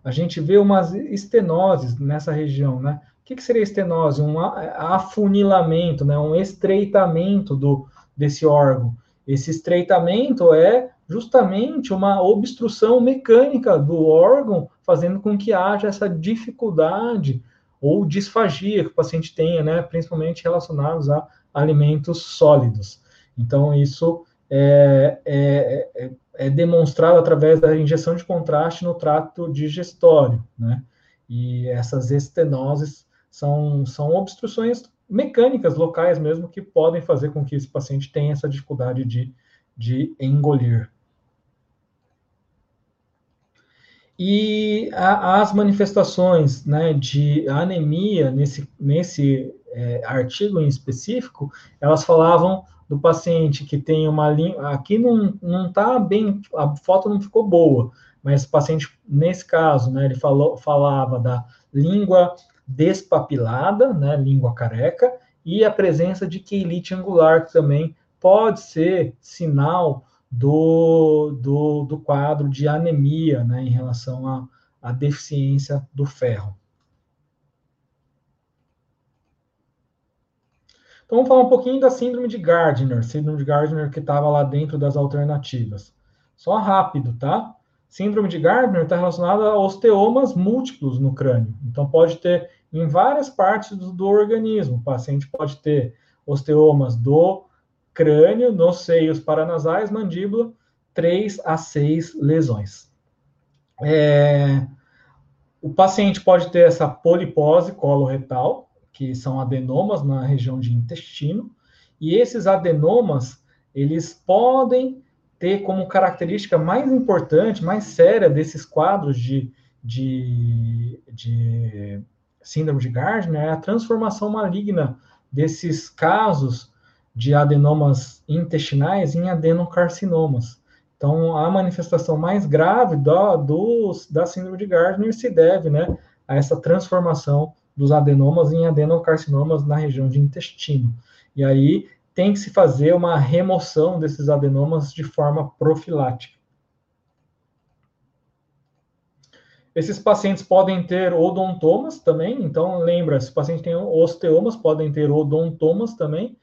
A gente vê umas estenoses nessa região, né? O que, que seria estenose? Um afunilamento, né? um estreitamento do, desse órgão. Esse estreitamento é justamente uma obstrução mecânica do órgão, fazendo com que haja essa dificuldade ou disfagia que o paciente tenha, né, principalmente relacionados a alimentos sólidos. Então, isso é, é, é, é demonstrado através da injeção de contraste no trato digestório, né? E essas estenoses são, são obstruções mecânicas locais mesmo que podem fazer com que esse paciente tenha essa dificuldade de, de engolir. E a, as manifestações né, de anemia nesse, nesse é, artigo em específico, elas falavam do paciente que tem uma língua. Aqui não está bem, a foto não ficou boa, mas o paciente, nesse caso, né, ele falou, falava da língua despapilada, né, língua careca, e a presença de queilite angular, que também pode ser sinal do, do, do quadro de anemia né, em relação à, à deficiência do ferro. Então, vamos falar um pouquinho da síndrome de Gardner, síndrome de Gardner que estava lá dentro das alternativas. Só rápido, tá? Síndrome de Gardner está relacionada a osteomas múltiplos no crânio. Então, pode ter em várias partes do, do organismo. O paciente pode ter osteomas do crânio, nos seios paranasais, mandíbula, 3 a 6 lesões. É, o paciente pode ter essa polipose coloretal, que são adenomas na região de intestino, e esses adenomas, eles podem ter como característica mais importante, mais séria desses quadros de, de, de síndrome de Gardner é a transformação maligna desses casos de adenomas intestinais em adenocarcinomas. Então, a manifestação mais grave da, do, da síndrome de Gardner se deve né, a essa transformação dos adenomas em adenocarcinomas na região de intestino. E aí tem que se fazer uma remoção desses adenomas de forma profilática. Esses pacientes podem ter odontomas também, então lembra, se o paciente tem osteomas, podem ter odontomas também,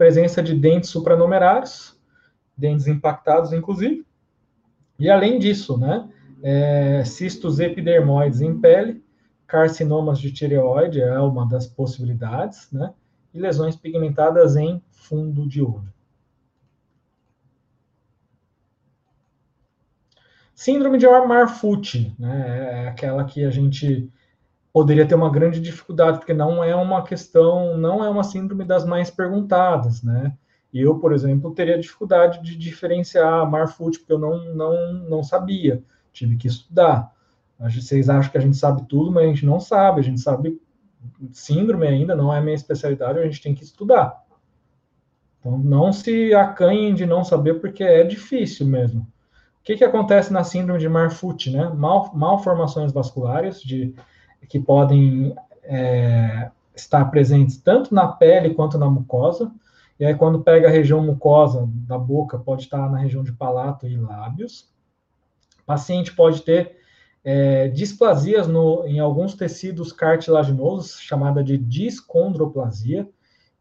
presença de dentes supranumerários, dentes impactados, inclusive. E além disso, né, é, cistos epidermoides em pele, carcinomas de tireoide é uma das possibilidades, né, e lesões pigmentadas em fundo de olho. Síndrome de Marfut, né, é aquela que a gente poderia ter uma grande dificuldade, porque não é uma questão, não é uma síndrome das mais perguntadas, né? E eu, por exemplo, teria dificuldade de diferenciar Marfut, porque eu não, não, não sabia, tive que estudar. Vocês acham que a gente sabe tudo, mas a gente não sabe, a gente sabe síndrome ainda, não é minha especialidade, a gente tem que estudar. Então, não se acanhem de não saber, porque é difícil mesmo. O que, que acontece na síndrome de Marfut, né? Mal, malformações vasculares de que podem é, estar presentes tanto na pele quanto na mucosa. E aí, quando pega a região mucosa da boca, pode estar na região de palato e lábios. O paciente pode ter é, displasias no, em alguns tecidos cartilaginosos, chamada de discondroplasia.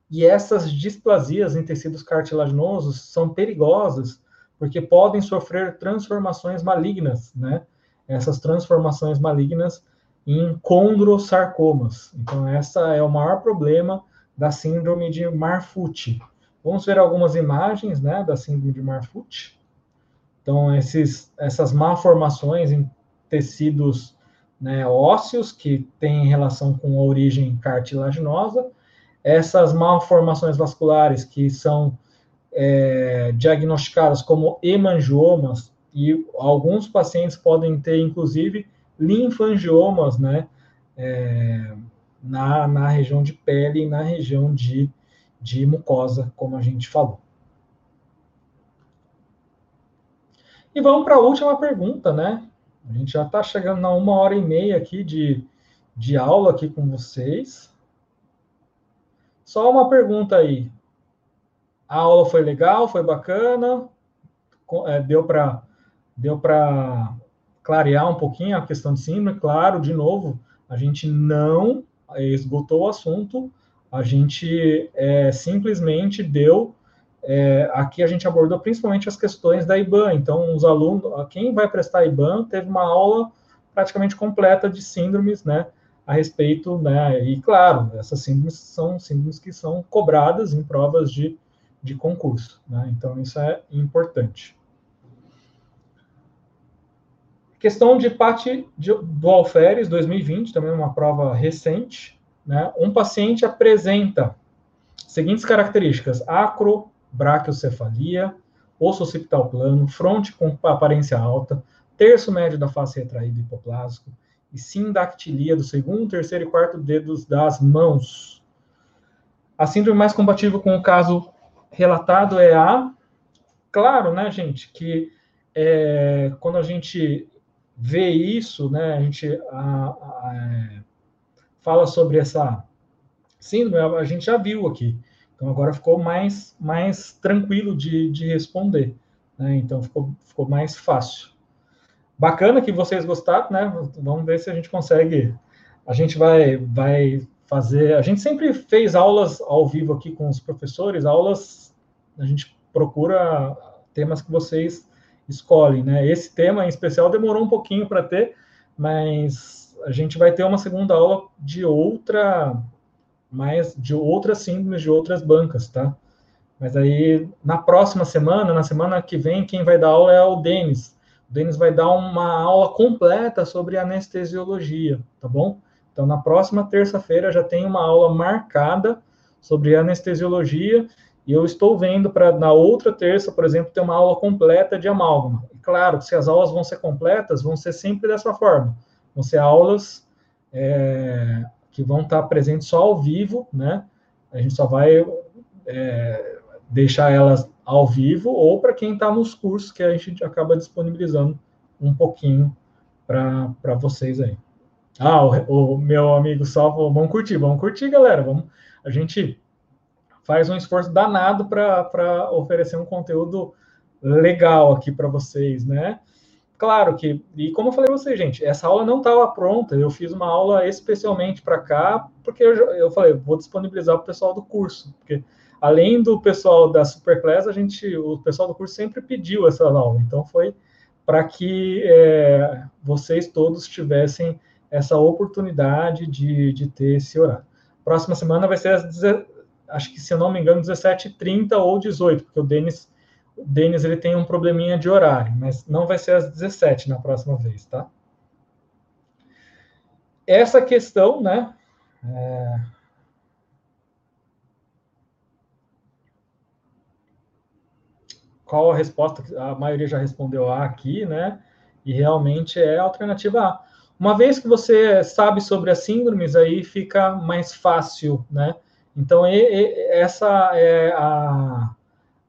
E essas displasias em tecidos cartilaginosos são perigosas, porque podem sofrer transformações malignas, né? Essas transformações malignas em condrosarcomas. Então, essa é o maior problema da síndrome de Marfut. Vamos ver algumas imagens né, da síndrome de Marfut. Então, esses, essas malformações em tecidos né, ósseos que têm relação com a origem cartilaginosa, essas malformações vasculares que são é, diagnosticadas como hemangiomas, e alguns pacientes podem ter, inclusive, linfangiomas, né, é, na, na região de pele e na região de, de mucosa, como a gente falou. E vamos para a última pergunta, né? A gente já está chegando na uma hora e meia aqui de, de aula aqui com vocês. Só uma pergunta aí. A aula foi legal, foi bacana, é, deu para deu para clarear um pouquinho a questão de síndrome. Claro, de novo, a gente não esgotou o assunto, a gente é, simplesmente deu. É, aqui a gente abordou principalmente as questões da IBAN. Então, os alunos, quem vai prestar IBAN, teve uma aula praticamente completa de síndromes, né? a respeito, né? E claro, essas síndromes são síndromes que são cobradas em provas de, de concurso, né? Então isso é importante. Questão de parte do Alferes 2020, também uma prova recente, né? Um paciente apresenta seguintes características: acrobraquiocefalia, osso occipital plano, fronte com aparência alta, terço médio da face retraído hipoplásico e sindactilia do segundo, terceiro e quarto dedos das mãos. A síndrome mais compatível com o caso relatado é a. Claro, né, gente, que é, quando a gente vê isso, né, a gente a, a, é, fala sobre essa síndrome, a gente já viu aqui. Então agora ficou mais, mais tranquilo de, de responder. Né? Então ficou, ficou mais fácil. Bacana que vocês gostaram, né? Vamos ver se a gente consegue. A gente vai, vai fazer. A gente sempre fez aulas ao vivo aqui com os professores, aulas. A gente procura temas que vocês escolhem, né? Esse tema em especial demorou um pouquinho para ter, mas a gente vai ter uma segunda aula de outra mas de outras síndromes de outras bancas, tá? Mas aí, na próxima semana, na semana que vem, quem vai dar aula é o Denis. O Denis vai dar uma aula completa sobre anestesiologia, tá bom? Então, na próxima terça-feira já tem uma aula marcada sobre anestesiologia e eu estou vendo para na outra terça, por exemplo, ter uma aula completa de amálgama. E claro, se as aulas vão ser completas, vão ser sempre dessa forma. Vão ser aulas é, que vão estar presentes só ao vivo, né? A gente só vai é, deixar elas ao vivo ou para quem está nos cursos que a gente acaba disponibilizando um pouquinho para vocês aí. Ah, o, o, meu amigo Salvo, vamos curtir, vamos curtir, galera. Vamos, a gente faz um esforço danado para oferecer um conteúdo legal aqui para vocês, né? Claro que, e como eu falei para vocês, gente, essa aula não estava pronta, eu fiz uma aula especialmente para cá, porque eu, eu falei, vou disponibilizar para o pessoal do curso, porque além do pessoal da Superclass, a gente, o pessoal do curso sempre pediu essa aula, então foi para que é, vocês todos tivessem essa oportunidade de, de ter esse horário. Próxima semana vai ser às, acho que se eu não me engano, 17h30 ou 18, porque o Denis o Denis ele tem um probleminha de horário, mas não vai ser às 17 na próxima vez, tá? Essa questão, né? É... Qual a resposta? A maioria já respondeu A aqui, né? E realmente é a alternativa A. Uma vez que você sabe sobre as síndromes, aí fica mais fácil, né? Então, e, e, essa é a,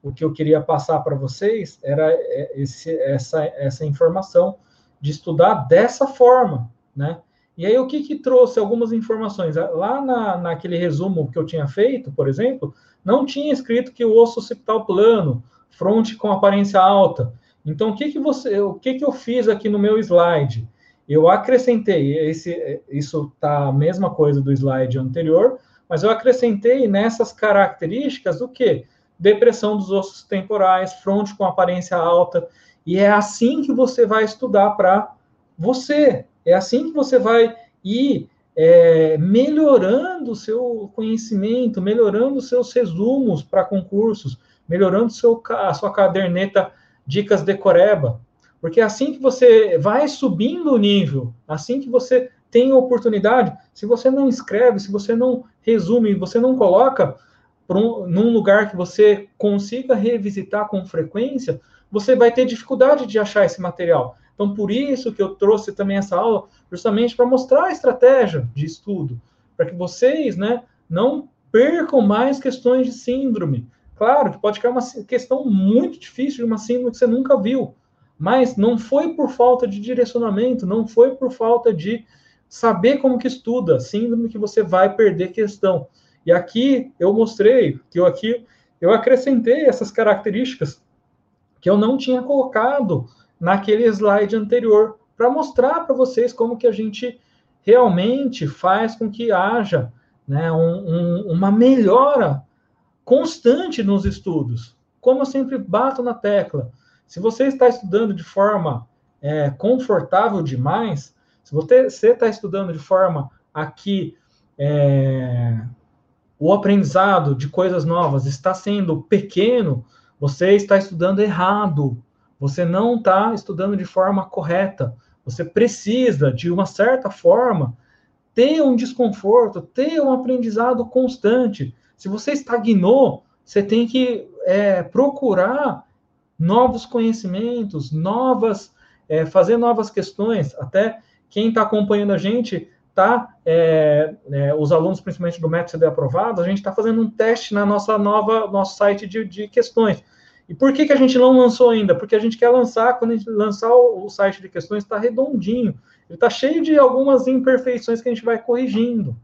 o que eu queria passar para vocês era é, esse, essa, essa informação de estudar dessa forma, né? E aí, o que, que trouxe algumas informações? Lá na, naquele resumo que eu tinha feito, por exemplo, não tinha escrito que o osso occipital plano, fronte com aparência alta. Então, o que, que, você, o que, que eu fiz aqui no meu slide? Eu acrescentei, esse, isso está a mesma coisa do slide anterior, mas eu acrescentei nessas características o quê? depressão dos ossos temporais, fronte com aparência alta. E é assim que você vai estudar para você. É assim que você vai ir é, melhorando o seu conhecimento, melhorando os seus resumos para concursos, melhorando seu, a sua caderneta Dicas Decoreba. Porque é assim que você vai subindo o nível, assim que você tem oportunidade, se você não escreve, se você não resume, você não coloca, um, num lugar que você consiga revisitar com frequência, você vai ter dificuldade de achar esse material. Então, por isso que eu trouxe também essa aula, justamente para mostrar a estratégia de estudo, para que vocês né, não percam mais questões de síndrome. Claro que pode ficar uma questão muito difícil de uma síndrome que você nunca viu, mas não foi por falta de direcionamento, não foi por falta de saber como que estuda, síndrome que você vai perder questão. E aqui eu mostrei que eu aqui eu acrescentei essas características que eu não tinha colocado naquele slide anterior para mostrar para vocês como que a gente realmente faz com que haja né, um, um, uma melhora constante nos estudos. Como eu sempre bato na tecla, se você está estudando de forma é, confortável demais, se você está estudando de forma aqui é, o aprendizado de coisas novas está sendo pequeno, você está estudando errado. Você não está estudando de forma correta. Você precisa, de uma certa forma, ter um desconforto, ter um aprendizado constante. Se você estagnou, você tem que é, procurar novos conhecimentos, novas, é, fazer novas questões. Até quem está acompanhando a gente, tá, é, é, os alunos, principalmente do método CD aprovado, a gente está fazendo um teste na nossa nova, nosso site de, de questões. E por que, que a gente não lançou ainda? Porque a gente quer lançar, quando a gente lançar o, o site de questões, está redondinho. Ele está cheio de algumas imperfeições que a gente vai corrigindo.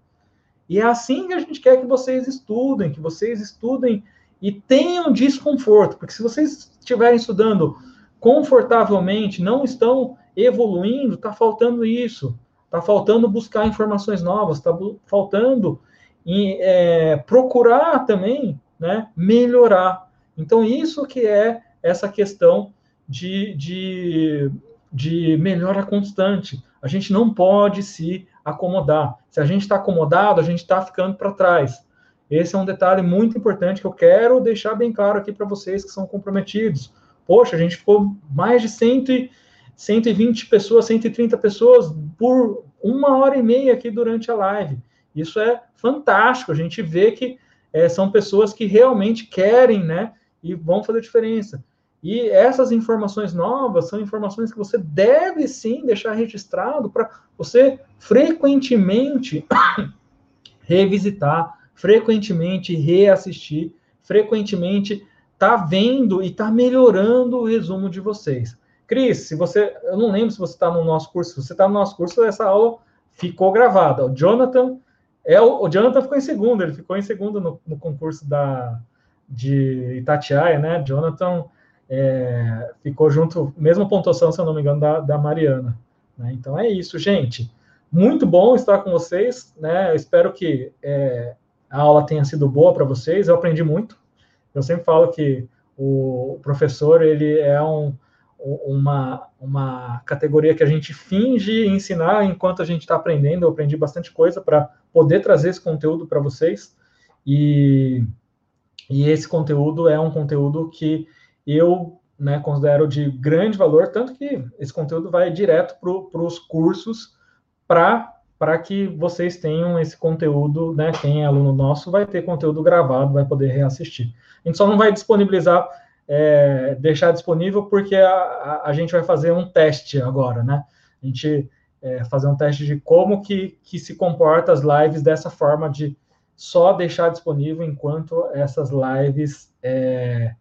E é assim que a gente quer que vocês estudem, que vocês estudem e tenham desconforto, porque se vocês estiverem estudando confortavelmente, não estão evoluindo, está faltando isso. Está faltando buscar informações novas, está faltando em, é, procurar também né, melhorar. Então, isso que é essa questão de, de, de melhora constante. A gente não pode se acomodar. Se a gente está acomodado, a gente está ficando para trás. Esse é um detalhe muito importante que eu quero deixar bem claro aqui para vocês que são comprometidos. Poxa, a gente ficou mais de 100, 120 pessoas, 130 pessoas por uma hora e meia aqui durante a live. Isso é fantástico. A gente vê que é, são pessoas que realmente querem, né? E vão fazer diferença. E essas informações novas são informações que você deve sim deixar registrado para você frequentemente *coughs* revisitar, frequentemente reassistir, frequentemente tá vendo e tá melhorando o resumo de vocês. Cris, se você, eu não lembro se você está no nosso curso, se você está no nosso curso, essa aula ficou gravada. O Jonathan, é o, o Jonathan ficou em segundo, ele ficou em segundo no, no concurso da, de Itatiaia, né? Jonathan é, ficou junto, mesma pontuação, se eu não me engano, da, da Mariana. Né? Então é isso, gente. Muito bom estar com vocês, né? Eu espero que é, a aula tenha sido boa para vocês. Eu aprendi muito. Eu sempre falo que o professor ele é um, uma, uma categoria que a gente finge ensinar enquanto a gente está aprendendo. Eu aprendi bastante coisa para poder trazer esse conteúdo para vocês. E, e esse conteúdo é um conteúdo que eu né, considero de grande valor, tanto que esse conteúdo vai direto para os cursos para que vocês tenham esse conteúdo, né? Quem é aluno nosso vai ter conteúdo gravado, vai poder reassistir. A gente só não vai disponibilizar é, deixar disponível porque a, a, a, gente vai fazer um teste agora, né? A gente é, fazer um teste de como que, que se comporta as lives dessa forma de só deixar disponível enquanto essas lives é,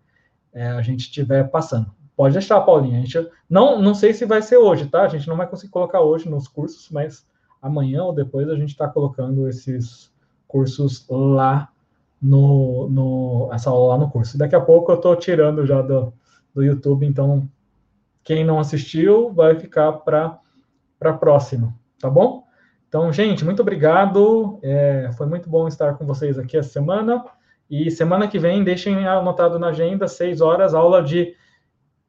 é a gente estiver passando. Pode deixar, Paulinha. A gente não, não sei se vai ser hoje, tá? A gente não vai conseguir colocar hoje nos cursos, mas amanhã ou depois a gente está colocando esses cursos lá no, no, essa aula lá no curso. Daqui a pouco eu estou tirando já do, do YouTube, então quem não assistiu vai ficar para a próxima, tá bom? Então, gente, muito obrigado. É, foi muito bom estar com vocês aqui essa semana. E semana que vem, deixem anotado na agenda, seis horas, aula de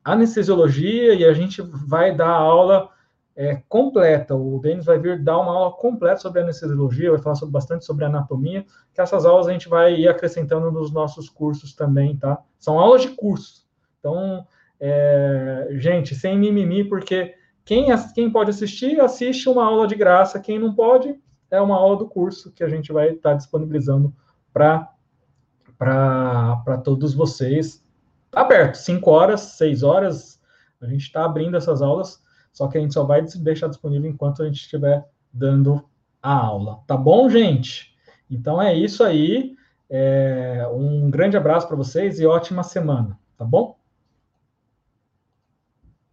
anestesiologia, e a gente vai dar aula é, completa. O Denis vai vir dar uma aula completa sobre anestesiologia, vai falar sobre, bastante sobre anatomia, que essas aulas a gente vai ir acrescentando nos nossos cursos também, tá? São aulas de curso. Então, é, gente, sem mimimi, porque quem, quem pode assistir, assiste uma aula de graça. Quem não pode, é uma aula do curso que a gente vai estar disponibilizando para todos vocês. Tá aberto, 5 horas, 6 horas, a gente está abrindo essas aulas só que a gente só vai deixar disponível enquanto a gente estiver dando a aula. Tá bom, gente? Então é isso aí. É, um grande abraço para vocês e ótima semana, tá bom?